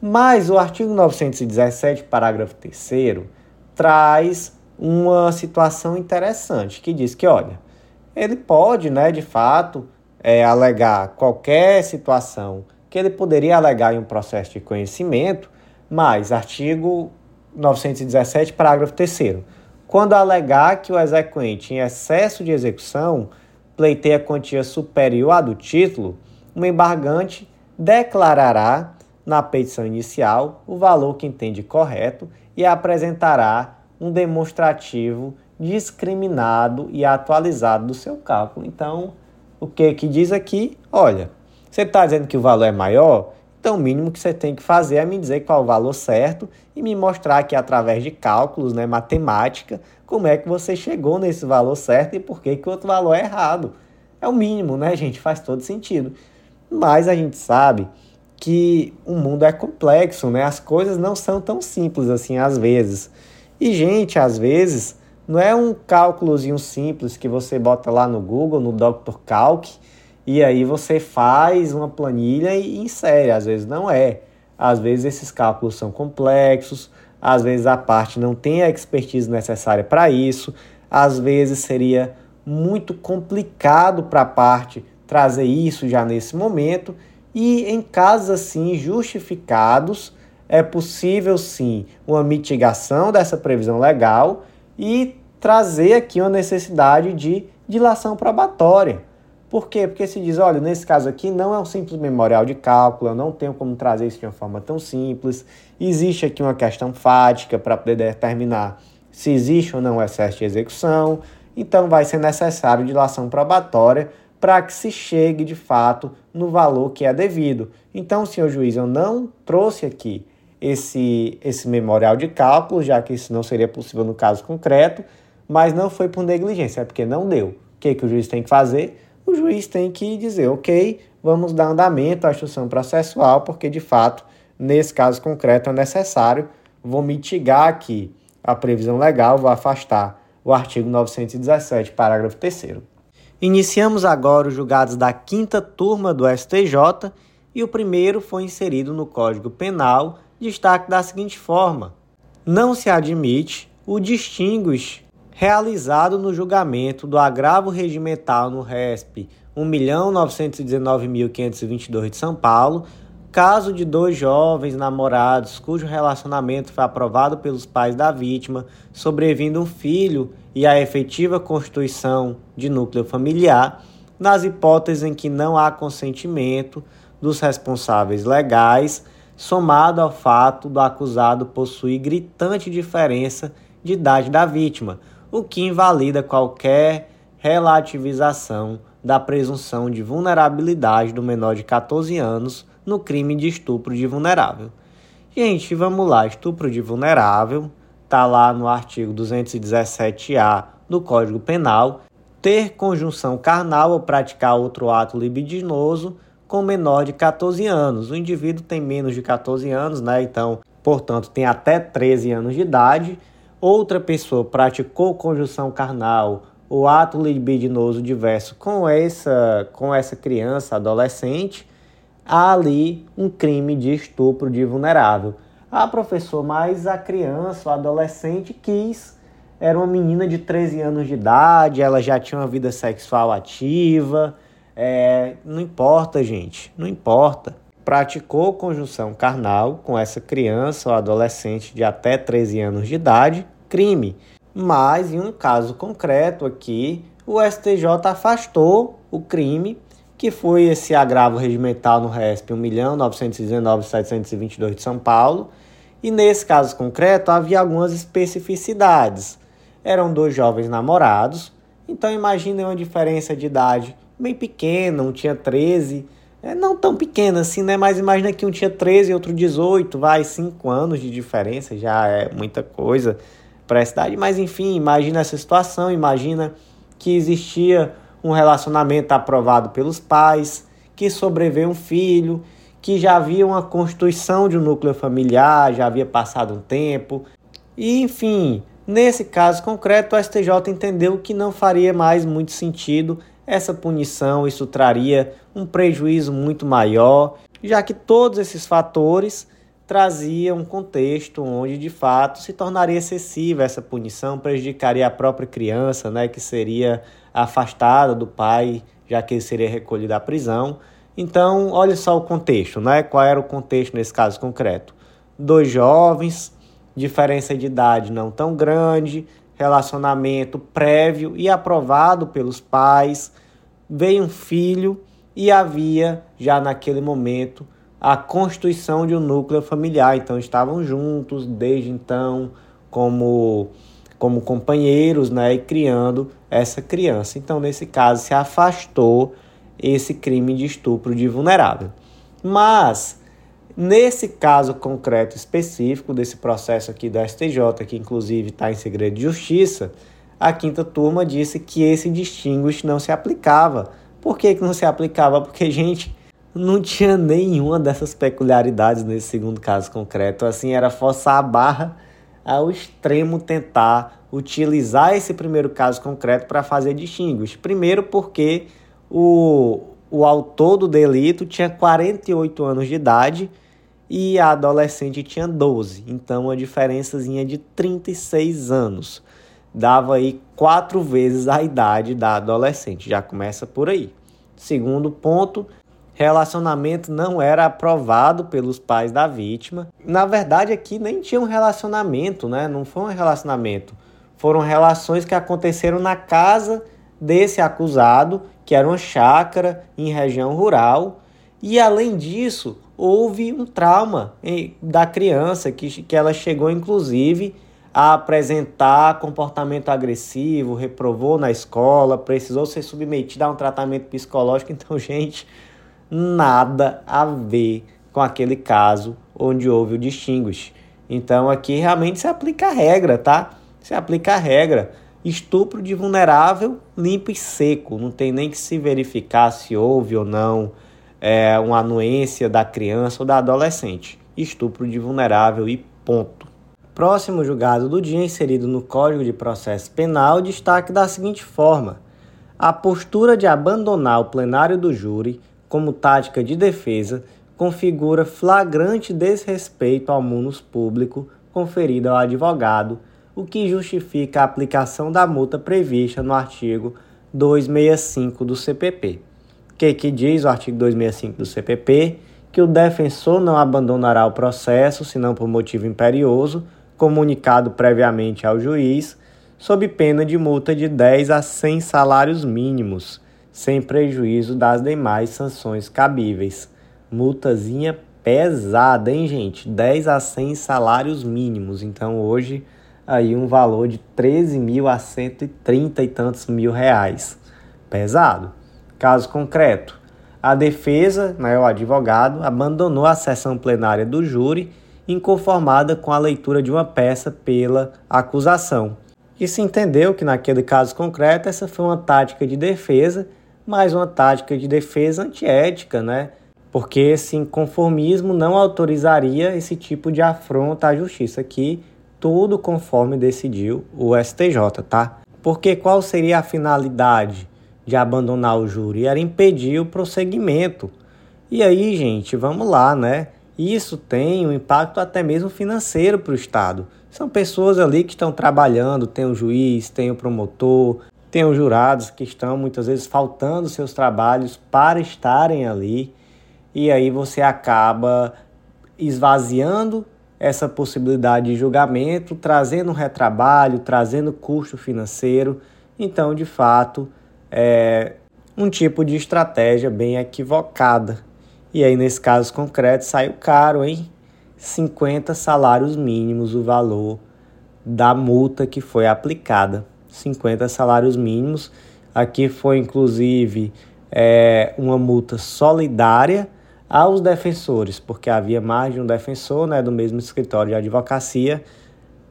Mas o artigo 917, parágrafo 3, traz uma situação interessante que diz que, olha, ele pode, né, de fato, é, alegar qualquer situação que ele poderia alegar em um processo de conhecimento, mas artigo 917, parágrafo 3 quando alegar que o exequente em excesso de execução pleiteia quantia superior à do título, o embargante declarará na petição inicial o valor que entende correto e apresentará um demonstrativo discriminado e atualizado do seu cálculo. Então, o que que diz aqui? Olha, você está dizendo que o valor é maior? Então, o mínimo que você tem que fazer é me dizer qual é o valor certo e me mostrar que através de cálculos, né, matemática, como é que você chegou nesse valor certo e por que, que o outro valor é errado. É o mínimo, né, gente? Faz todo sentido. Mas a gente sabe que o mundo é complexo, né? As coisas não são tão simples assim às vezes. E, gente, às vezes não é um cálculozinho simples que você bota lá no Google, no Dr. Calc, e aí você faz uma planilha e insere. Às vezes não é. Às vezes esses cálculos são complexos, às vezes a parte não tem a expertise necessária para isso, às vezes seria muito complicado para a parte trazer isso já nesse momento, e em casos assim justificados, é possível sim uma mitigação dessa previsão legal e trazer aqui uma necessidade de dilação probatória. Por quê? Porque se diz, olha, nesse caso aqui não é um simples memorial de cálculo, eu não tenho como trazer isso de uma forma tão simples. Existe aqui uma questão fática para poder determinar se existe ou não excesso de execução. Então vai ser necessário dilação probatória para que se chegue de fato no valor que é devido. Então, senhor juiz, eu não trouxe aqui esse, esse memorial de cálculo, já que isso não seria possível no caso concreto, mas não foi por negligência, é porque não deu. O que, que o juiz tem que fazer? o juiz tem que dizer, ok, vamos dar andamento à instrução processual, porque de fato, nesse caso concreto, é necessário, vou mitigar aqui a previsão legal, vou afastar o artigo 917, parágrafo 3. Iniciamos agora os julgados da quinta turma do STJ e o primeiro foi inserido no Código Penal, destaque da seguinte forma: não se admite o distinguish realizado no julgamento do agravo regimental no RESP 1.919.522 de São Paulo, caso de dois jovens namorados cujo relacionamento foi aprovado pelos pais da vítima, sobrevindo um filho e a efetiva constituição de núcleo familiar, nas hipóteses em que não há consentimento dos responsáveis legais, somado ao fato do acusado possuir gritante diferença de idade da vítima, o que invalida qualquer relativização da presunção de vulnerabilidade do menor de 14 anos no crime de estupro de vulnerável. Gente, vamos lá, estupro de vulnerável tá lá no artigo 217-A do Código Penal, ter conjunção carnal ou praticar outro ato libidinoso com menor de 14 anos. O indivíduo tem menos de 14 anos, né? Então, portanto, tem até 13 anos de idade outra pessoa praticou conjunção carnal ou ato libidinoso diverso com essa, com essa criança, adolescente, há ali um crime de estupro de vulnerável. Ah, professor, mas a criança, o adolescente quis, era uma menina de 13 anos de idade, ela já tinha uma vida sexual ativa. É, não importa, gente, não importa. Praticou conjunção carnal com essa criança ou adolescente de até 13 anos de idade, crime. Mas em um caso concreto aqui, o STJ afastou o crime, que foi esse agravo regimental no RESP 1.919.722 de São Paulo. E nesse caso concreto havia algumas especificidades. Eram dois jovens namorados, então imaginem uma diferença de idade bem pequena, um tinha 13, é, não tão pequena assim, né? Mas imagina que um tinha 13 e outro 18, vai, 5 anos de diferença, já é muita coisa para a cidade. Mas enfim, imagina essa situação, imagina que existia um relacionamento aprovado pelos pais, que sobreviveu um filho, que já havia uma constituição de um núcleo familiar, já havia passado um tempo. E enfim, Nesse caso concreto, o STJ entendeu que não faria mais muito sentido essa punição, isso traria um prejuízo muito maior, já que todos esses fatores traziam um contexto onde de fato se tornaria excessiva essa punição, prejudicaria a própria criança, né, que seria afastada do pai, já que ele seria recolhido à prisão. Então, olha só o contexto, né? Qual era o contexto nesse caso concreto? Dois jovens diferença de idade não tão grande, relacionamento prévio e aprovado pelos pais, veio um filho e havia já naquele momento a constituição de um núcleo familiar. Então estavam juntos desde então como como companheiros, né, e criando essa criança. Então nesse caso se afastou esse crime de estupro de vulnerável. Mas Nesse caso concreto específico desse processo aqui da STJ, que inclusive está em segredo de justiça, a quinta turma disse que esse distinguish não se aplicava. Por que, que não se aplicava? Porque, gente, não tinha nenhuma dessas peculiaridades nesse segundo caso concreto. Assim, era forçar a barra ao extremo tentar utilizar esse primeiro caso concreto para fazer distinguish. Primeiro, porque o, o autor do delito tinha 48 anos de idade e a adolescente tinha 12, então uma diferençazinha de 36 anos. Dava aí quatro vezes a idade da adolescente, já começa por aí. Segundo ponto, relacionamento não era aprovado pelos pais da vítima. Na verdade, aqui nem tinha um relacionamento, né? Não foi um relacionamento. Foram relações que aconteceram na casa desse acusado, que era uma chácara em região rural. E além disso, houve um trauma da criança, que, que ela chegou inclusive a apresentar comportamento agressivo, reprovou na escola, precisou ser submetida a um tratamento psicológico. Então, gente, nada a ver com aquele caso onde houve o distinguish. Então, aqui realmente se aplica a regra, tá? Se aplica a regra. Estupro de vulnerável, limpo e seco. Não tem nem que se verificar se houve ou não é, uma anuência da criança ou da adolescente. Estupro de vulnerável e ponto. Próximo julgado do dia inserido no Código de Processo Penal destaque da seguinte forma: a postura de abandonar o plenário do júri como tática de defesa configura flagrante desrespeito ao munus público conferido ao advogado, o que justifica a aplicação da multa prevista no artigo 265 do CPP que, que diz o artigo 265 do CPP que o defensor não abandonará o processo, senão por motivo imperioso, comunicado previamente ao juiz, sob pena de multa de 10 a 100 salários mínimos, sem prejuízo das demais sanções cabíveis. Multazinha pesada, hein, gente? 10 a 100 salários mínimos. Então, hoje, aí um valor de 13 mil a 130 e tantos mil reais. Pesado. Caso concreto, a defesa, né, o advogado, abandonou a sessão plenária do júri inconformada com a leitura de uma peça pela acusação. E se entendeu que, naquele caso concreto, essa foi uma tática de defesa, mas uma tática de defesa antiética, né? Porque esse inconformismo não autorizaria esse tipo de afronta à justiça, aqui tudo conforme decidiu o STJ, tá? Porque qual seria a finalidade de abandonar o júri, era impedir o prosseguimento. E aí, gente, vamos lá, né? Isso tem um impacto até mesmo financeiro para o Estado. São pessoas ali que estão trabalhando, tem o juiz, tem o promotor, tem os jurados que estão muitas vezes faltando seus trabalhos para estarem ali. E aí você acaba esvaziando essa possibilidade de julgamento, trazendo retrabalho, trazendo custo financeiro. Então, de fato, é um tipo de estratégia bem equivocada. E aí, nesse caso concreto, saiu caro, hein? 50 salários mínimos o valor da multa que foi aplicada. 50 salários mínimos. Aqui foi, inclusive, é, uma multa solidária aos defensores, porque havia mais de um defensor né, do mesmo escritório de advocacia.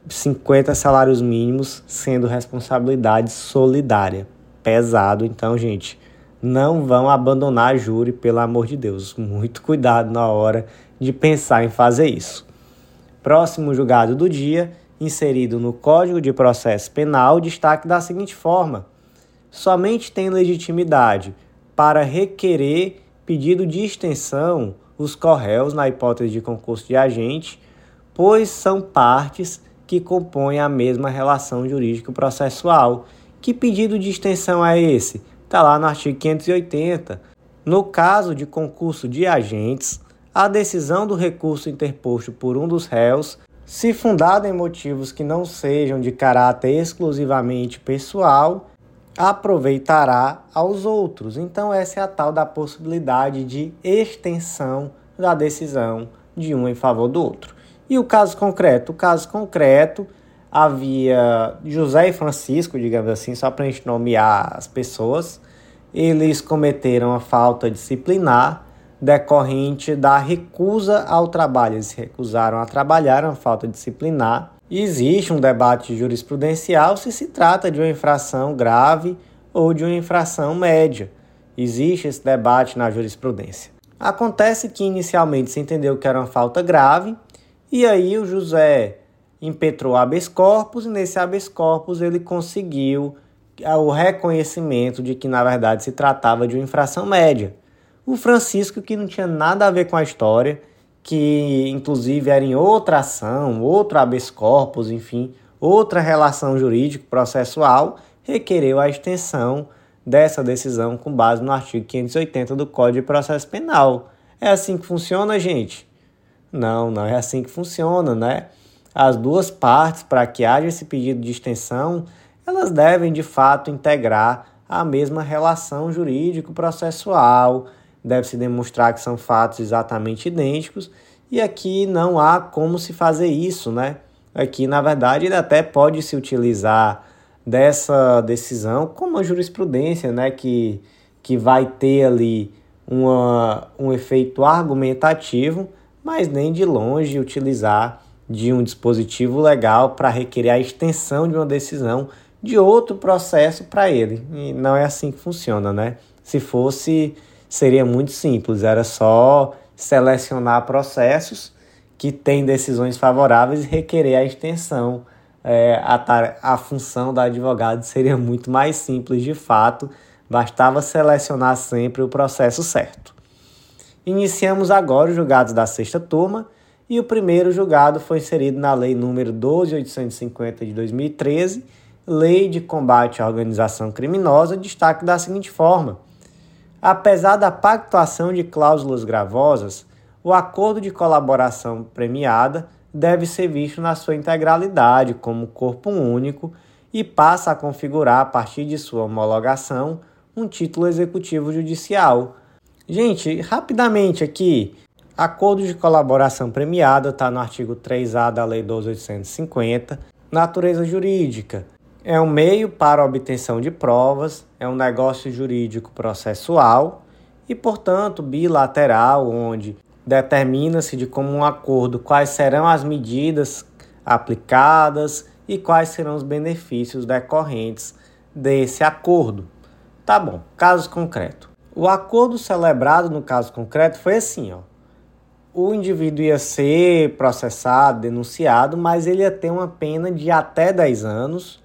50 salários mínimos sendo responsabilidade solidária pesado. Então, gente, não vão abandonar a júri, pelo amor de Deus. Muito cuidado na hora de pensar em fazer isso. Próximo julgado do dia inserido no Código de Processo Penal destaque da seguinte forma: somente tem legitimidade para requerer pedido de extensão os corréus na hipótese de concurso de agente, pois são partes que compõem a mesma relação jurídico-processual. Que pedido de extensão é esse? Está lá no artigo 580. No caso de concurso de agentes, a decisão do recurso interposto por um dos réus, se fundada em motivos que não sejam de caráter exclusivamente pessoal, aproveitará aos outros. Então, essa é a tal da possibilidade de extensão da decisão de um em favor do outro. E o caso concreto? O caso concreto havia José e Francisco, digamos assim, só para a gente nomear as pessoas. Eles cometeram a falta disciplinar decorrente da recusa ao trabalho. Eles se recusaram a trabalhar, uma falta disciplinar. Existe um debate jurisprudencial se se trata de uma infração grave ou de uma infração média. Existe esse debate na jurisprudência. Acontece que inicialmente se entendeu que era uma falta grave, e aí o José impetrou habeas corpus, e nesse habeas corpus ele conseguiu o reconhecimento de que na verdade se tratava de uma infração média. O Francisco, que não tinha nada a ver com a história, que inclusive era em outra ação, outro habeas corpus, enfim, outra relação jurídico processual, requereu a extensão dessa decisão com base no artigo 580 do Código de Processo Penal. É assim que funciona, gente? Não, não é assim que funciona, né? As duas partes, para que haja esse pedido de extensão, elas devem de fato integrar a mesma relação jurídico-processual, deve-se demonstrar que são fatos exatamente idênticos, e aqui não há como se fazer isso, né? Aqui, na verdade, ele até pode se utilizar dessa decisão como uma jurisprudência, né? Que, que vai ter ali uma, um efeito argumentativo, mas nem de longe utilizar de um dispositivo legal para requerer a extensão de uma decisão de outro processo para ele. E não é assim que funciona, né? Se fosse seria muito simples, era só selecionar processos que têm decisões favoráveis e requerer a extensão. É, a, a função da advogado seria muito mais simples de fato, bastava selecionar sempre o processo certo. Iniciamos agora os julgados da sexta turma e o primeiro julgado foi inserido na Lei número 12850 de 2013, Lei de Combate à Organização Criminosa, destaque da seguinte forma: Apesar da pactuação de cláusulas gravosas, o acordo de colaboração premiada deve ser visto na sua integralidade como corpo único e passa a configurar, a partir de sua homologação, um título executivo judicial. Gente, rapidamente aqui, acordo de colaboração premiada está no artigo 3A da Lei 12850, natureza jurídica é um meio para obtenção de provas, é um negócio jurídico processual e, portanto, bilateral, onde determina-se de comum acordo quais serão as medidas aplicadas e quais serão os benefícios decorrentes desse acordo. Tá bom, caso concreto. O acordo celebrado no caso concreto foi assim, ó. O indivíduo ia ser processado, denunciado, mas ele ia ter uma pena de até 10 anos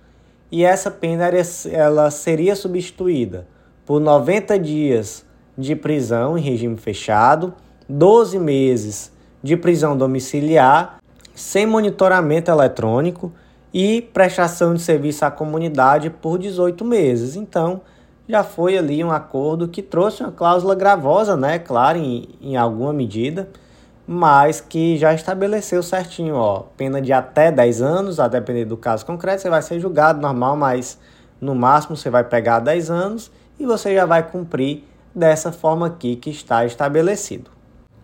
e essa pena ela seria substituída por 90 dias de prisão em regime fechado, 12 meses de prisão domiciliar, sem monitoramento eletrônico e prestação de serviço à comunidade por 18 meses. Então, já foi ali um acordo que trouxe uma cláusula gravosa, né? Claro, em, em alguma medida, mas que já estabeleceu certinho, ó, pena de até 10 anos, a depender do caso concreto, você vai ser julgado normal, mas no máximo você vai pegar 10 anos e você já vai cumprir dessa forma aqui que está estabelecido.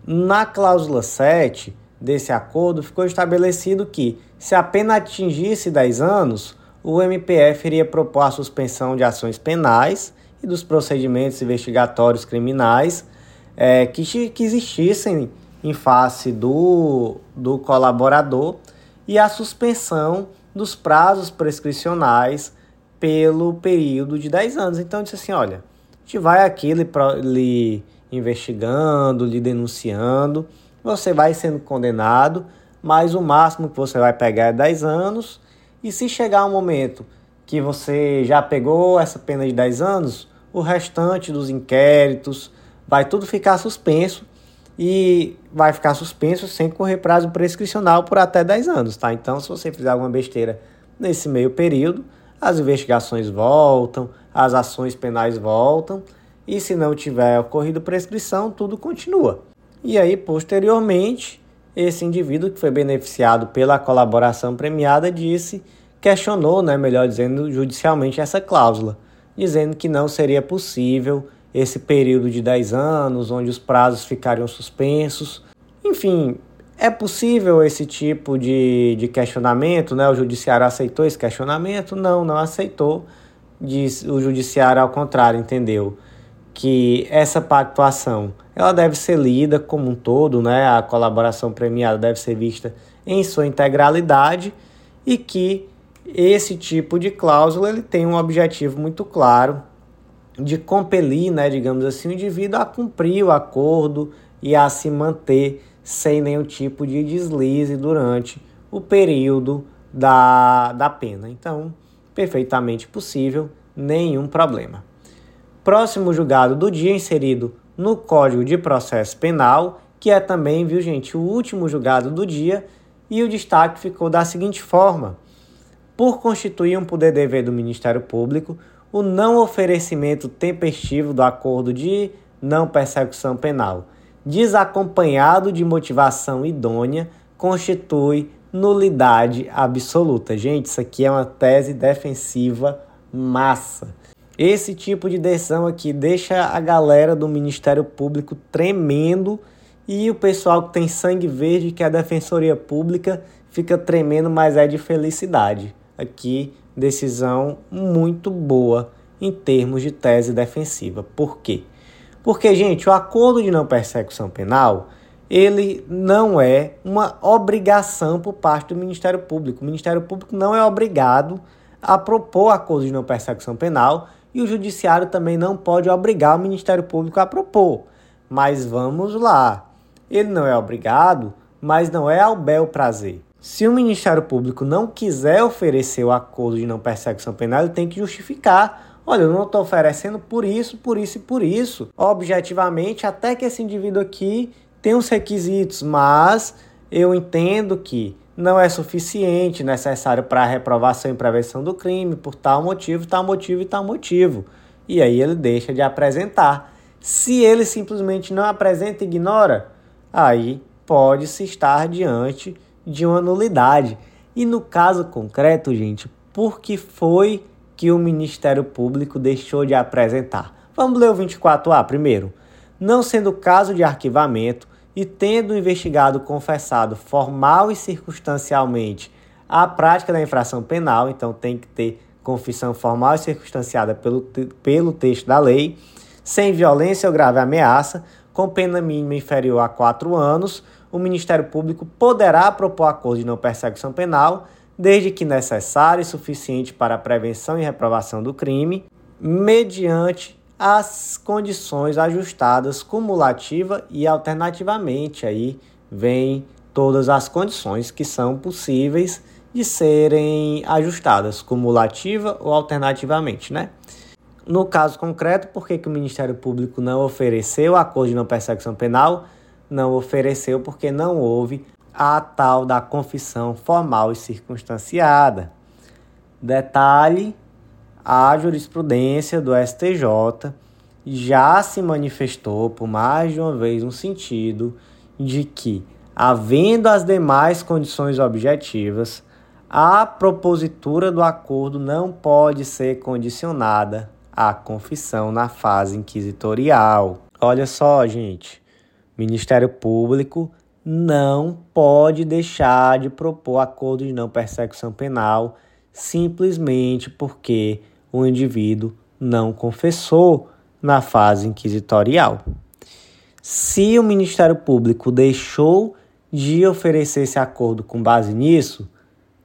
Na cláusula 7 desse acordo ficou estabelecido que se a pena atingisse 10 anos, o MPF iria propor a suspensão de ações penais e dos procedimentos investigatórios criminais é, que, que existissem em face do, do colaborador e a suspensão dos prazos prescricionais pelo período de 10 anos. Então, disse assim: olha, a gente vai aqui lhe, lhe investigando, lhe denunciando, você vai sendo condenado, mas o máximo que você vai pegar é 10 anos. E se chegar um momento que você já pegou essa pena de 10 anos, o restante dos inquéritos vai tudo ficar suspenso e vai ficar suspenso sem correr prazo prescricional por até 10 anos, tá? Então, se você fizer alguma besteira nesse meio período, as investigações voltam, as ações penais voltam, e se não tiver ocorrido prescrição, tudo continua. E aí, posteriormente, esse indivíduo que foi beneficiado pela colaboração premiada disse, questionou, né, melhor dizendo, judicialmente essa cláusula, dizendo que não seria possível esse período de 10 anos, onde os prazos ficariam suspensos. Enfim, é possível esse tipo de, de questionamento, né? O judiciário aceitou esse questionamento? Não, não aceitou. Diz, o judiciário, ao contrário, entendeu que essa pactuação ela deve ser lida como um todo, né? A colaboração premiada deve ser vista em sua integralidade e que esse tipo de cláusula ele tem um objetivo muito claro de compelir, né, digamos assim, o indivíduo a cumprir o acordo e a se manter sem nenhum tipo de deslize durante o período da, da pena. Então, perfeitamente possível, nenhum problema. Próximo julgado do dia inserido no Código de Processo Penal, que é também, viu gente, o último julgado do dia, e o destaque ficou da seguinte forma: por constituir um poder-dever do Ministério Público, o não oferecimento tempestivo do acordo de não persecução penal, desacompanhado de motivação idônea, constitui nulidade absoluta. Gente, isso aqui é uma tese defensiva massa. Esse tipo de decisão aqui deixa a galera do Ministério Público tremendo e o pessoal que tem sangue verde, que é a Defensoria Pública, fica tremendo, mas é de felicidade. Aqui, decisão muito boa em termos de tese defensiva. Por quê? Porque, gente, o acordo de não persecução penal, ele não é uma obrigação por parte do Ministério Público. O Ministério Público não é obrigado a propor acordo de não persecução penal e o Judiciário também não pode obrigar o Ministério Público a propor. Mas vamos lá. Ele não é obrigado, mas não é ao bel prazer. Se o Ministério Público não quiser oferecer o acordo de não persecução penal, ele tem que justificar. Olha, eu não estou oferecendo por isso, por isso e por isso. Objetivamente, até que esse indivíduo aqui tem os requisitos, mas eu entendo que não é suficiente, necessário para a reprovação e prevenção do crime, por tal motivo, tal motivo e tal motivo. E aí ele deixa de apresentar. Se ele simplesmente não apresenta e ignora, aí pode-se estar diante de uma nulidade. E no caso concreto, gente, por que foi que o Ministério Público deixou de apresentar? Vamos ler o 24A primeiro. Não sendo caso de arquivamento e tendo o investigado confessado formal e circunstancialmente a prática da infração penal, então tem que ter confissão formal e circunstanciada pelo, pelo texto da lei, sem violência ou grave ameaça, com pena mínima inferior a quatro anos, o Ministério Público poderá propor acordo de não perseguição penal, desde que necessário e suficiente para a prevenção e reprovação do crime, mediante as condições ajustadas cumulativa e alternativamente. Aí vem todas as condições que são possíveis de serem ajustadas, cumulativa ou alternativamente, né? No caso concreto, por que, que o Ministério Público não ofereceu acordo de não perseguição penal? Não ofereceu porque não houve a tal da confissão formal e circunstanciada. Detalhe: a jurisprudência do STJ já se manifestou por mais de uma vez no sentido de que, havendo as demais condições objetivas, a propositura do acordo não pode ser condicionada à confissão na fase inquisitorial. Olha só, gente. Ministério Público não pode deixar de propor acordo de não persecução penal simplesmente porque o indivíduo não confessou na fase inquisitorial. Se o Ministério Público deixou de oferecer esse acordo com base nisso,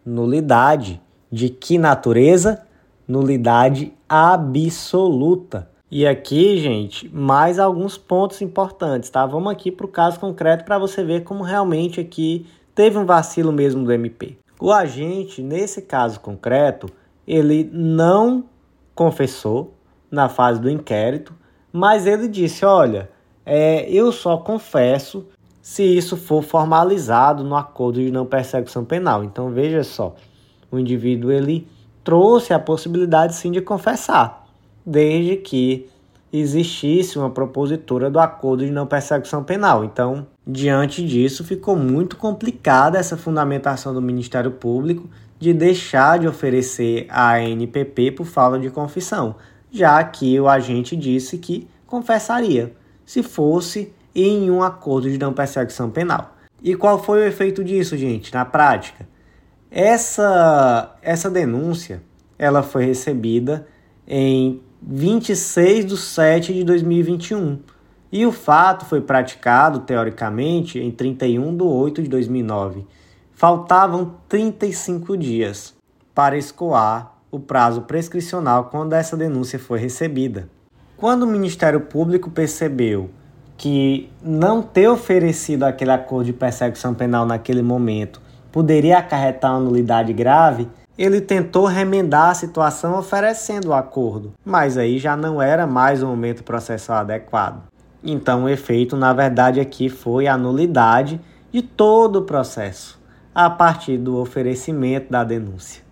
nulidade. De que natureza? Nulidade absoluta. E aqui, gente, mais alguns pontos importantes, tá? Vamos aqui para o caso concreto para você ver como realmente aqui teve um vacilo mesmo do MP. O agente, nesse caso concreto, ele não confessou na fase do inquérito, mas ele disse: Olha, é, eu só confesso se isso for formalizado no acordo de não persecução penal. Então veja só, o indivíduo ele trouxe a possibilidade sim de confessar, desde que existisse uma propositura do acordo de não persecução penal. Então, diante disso, ficou muito complicada essa fundamentação do Ministério Público de deixar de oferecer a NPP por falta de confissão, já que o agente disse que confessaria se fosse em um acordo de não perseguição penal. E qual foi o efeito disso, gente, na prática? Essa, essa denúncia ela foi recebida em 26 de 7 de 2021 e o fato foi praticado, teoricamente, em 31 de 8 de 2009. Faltavam 35 dias para escoar o prazo prescricional quando essa denúncia foi recebida. Quando o Ministério Público percebeu que não ter oferecido aquele acordo de perseguição penal naquele momento poderia acarretar uma nulidade grave, ele tentou remendar a situação oferecendo o acordo, mas aí já não era mais o momento processual adequado. Então, o efeito, na verdade, aqui foi a nulidade de todo o processo, a partir do oferecimento da denúncia.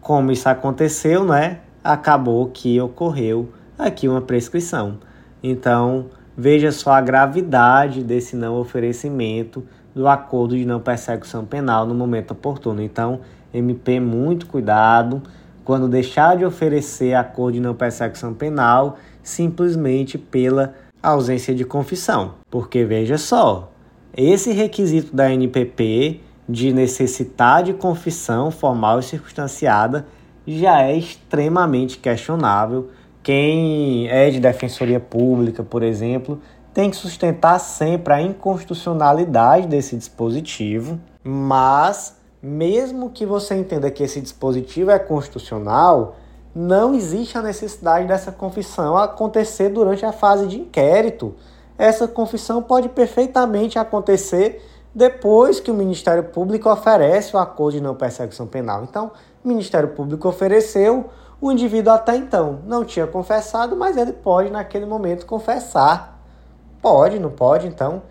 Como isso aconteceu, né? Acabou que ocorreu aqui uma prescrição. Então, veja só a gravidade desse não oferecimento do acordo de não persecução penal no momento oportuno. Então, MP, muito cuidado quando deixar de oferecer acordo de não persecução penal simplesmente pela ausência de confissão. Porque veja só, esse requisito da NPP de necessitar de confissão formal e circunstanciada já é extremamente questionável. Quem é de defensoria pública, por exemplo, tem que sustentar sempre a inconstitucionalidade desse dispositivo, mas mesmo que você entenda que esse dispositivo é constitucional, não existe a necessidade dessa confissão acontecer durante a fase de inquérito. Essa confissão pode perfeitamente acontecer depois que o Ministério Público oferece o acordo de não perseguição penal. Então, o Ministério Público ofereceu, o indivíduo até então não tinha confessado, mas ele pode naquele momento confessar. Pode, não pode? Então,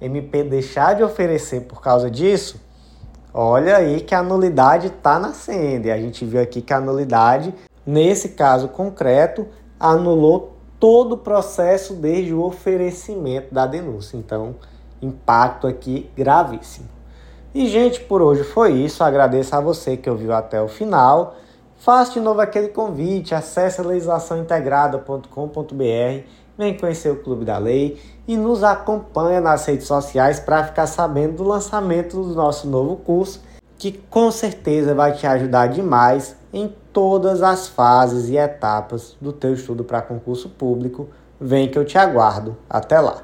MP deixar de oferecer por causa disso? Olha aí que a nulidade está nascendo. E a gente viu aqui que a nulidade, nesse caso concreto, anulou todo o processo desde o oferecimento da denúncia. Então, impacto aqui gravíssimo. E, gente, por hoje foi isso. Agradeço a você que ouviu até o final. Faça de novo aquele convite, acesse legislaçãointegrada.com.br, vem conhecer o Clube da Lei e nos acompanha nas redes sociais para ficar sabendo do lançamento do nosso novo curso, que com certeza vai te ajudar demais em todas as fases e etapas do teu estudo para concurso público. Vem que eu te aguardo. Até lá!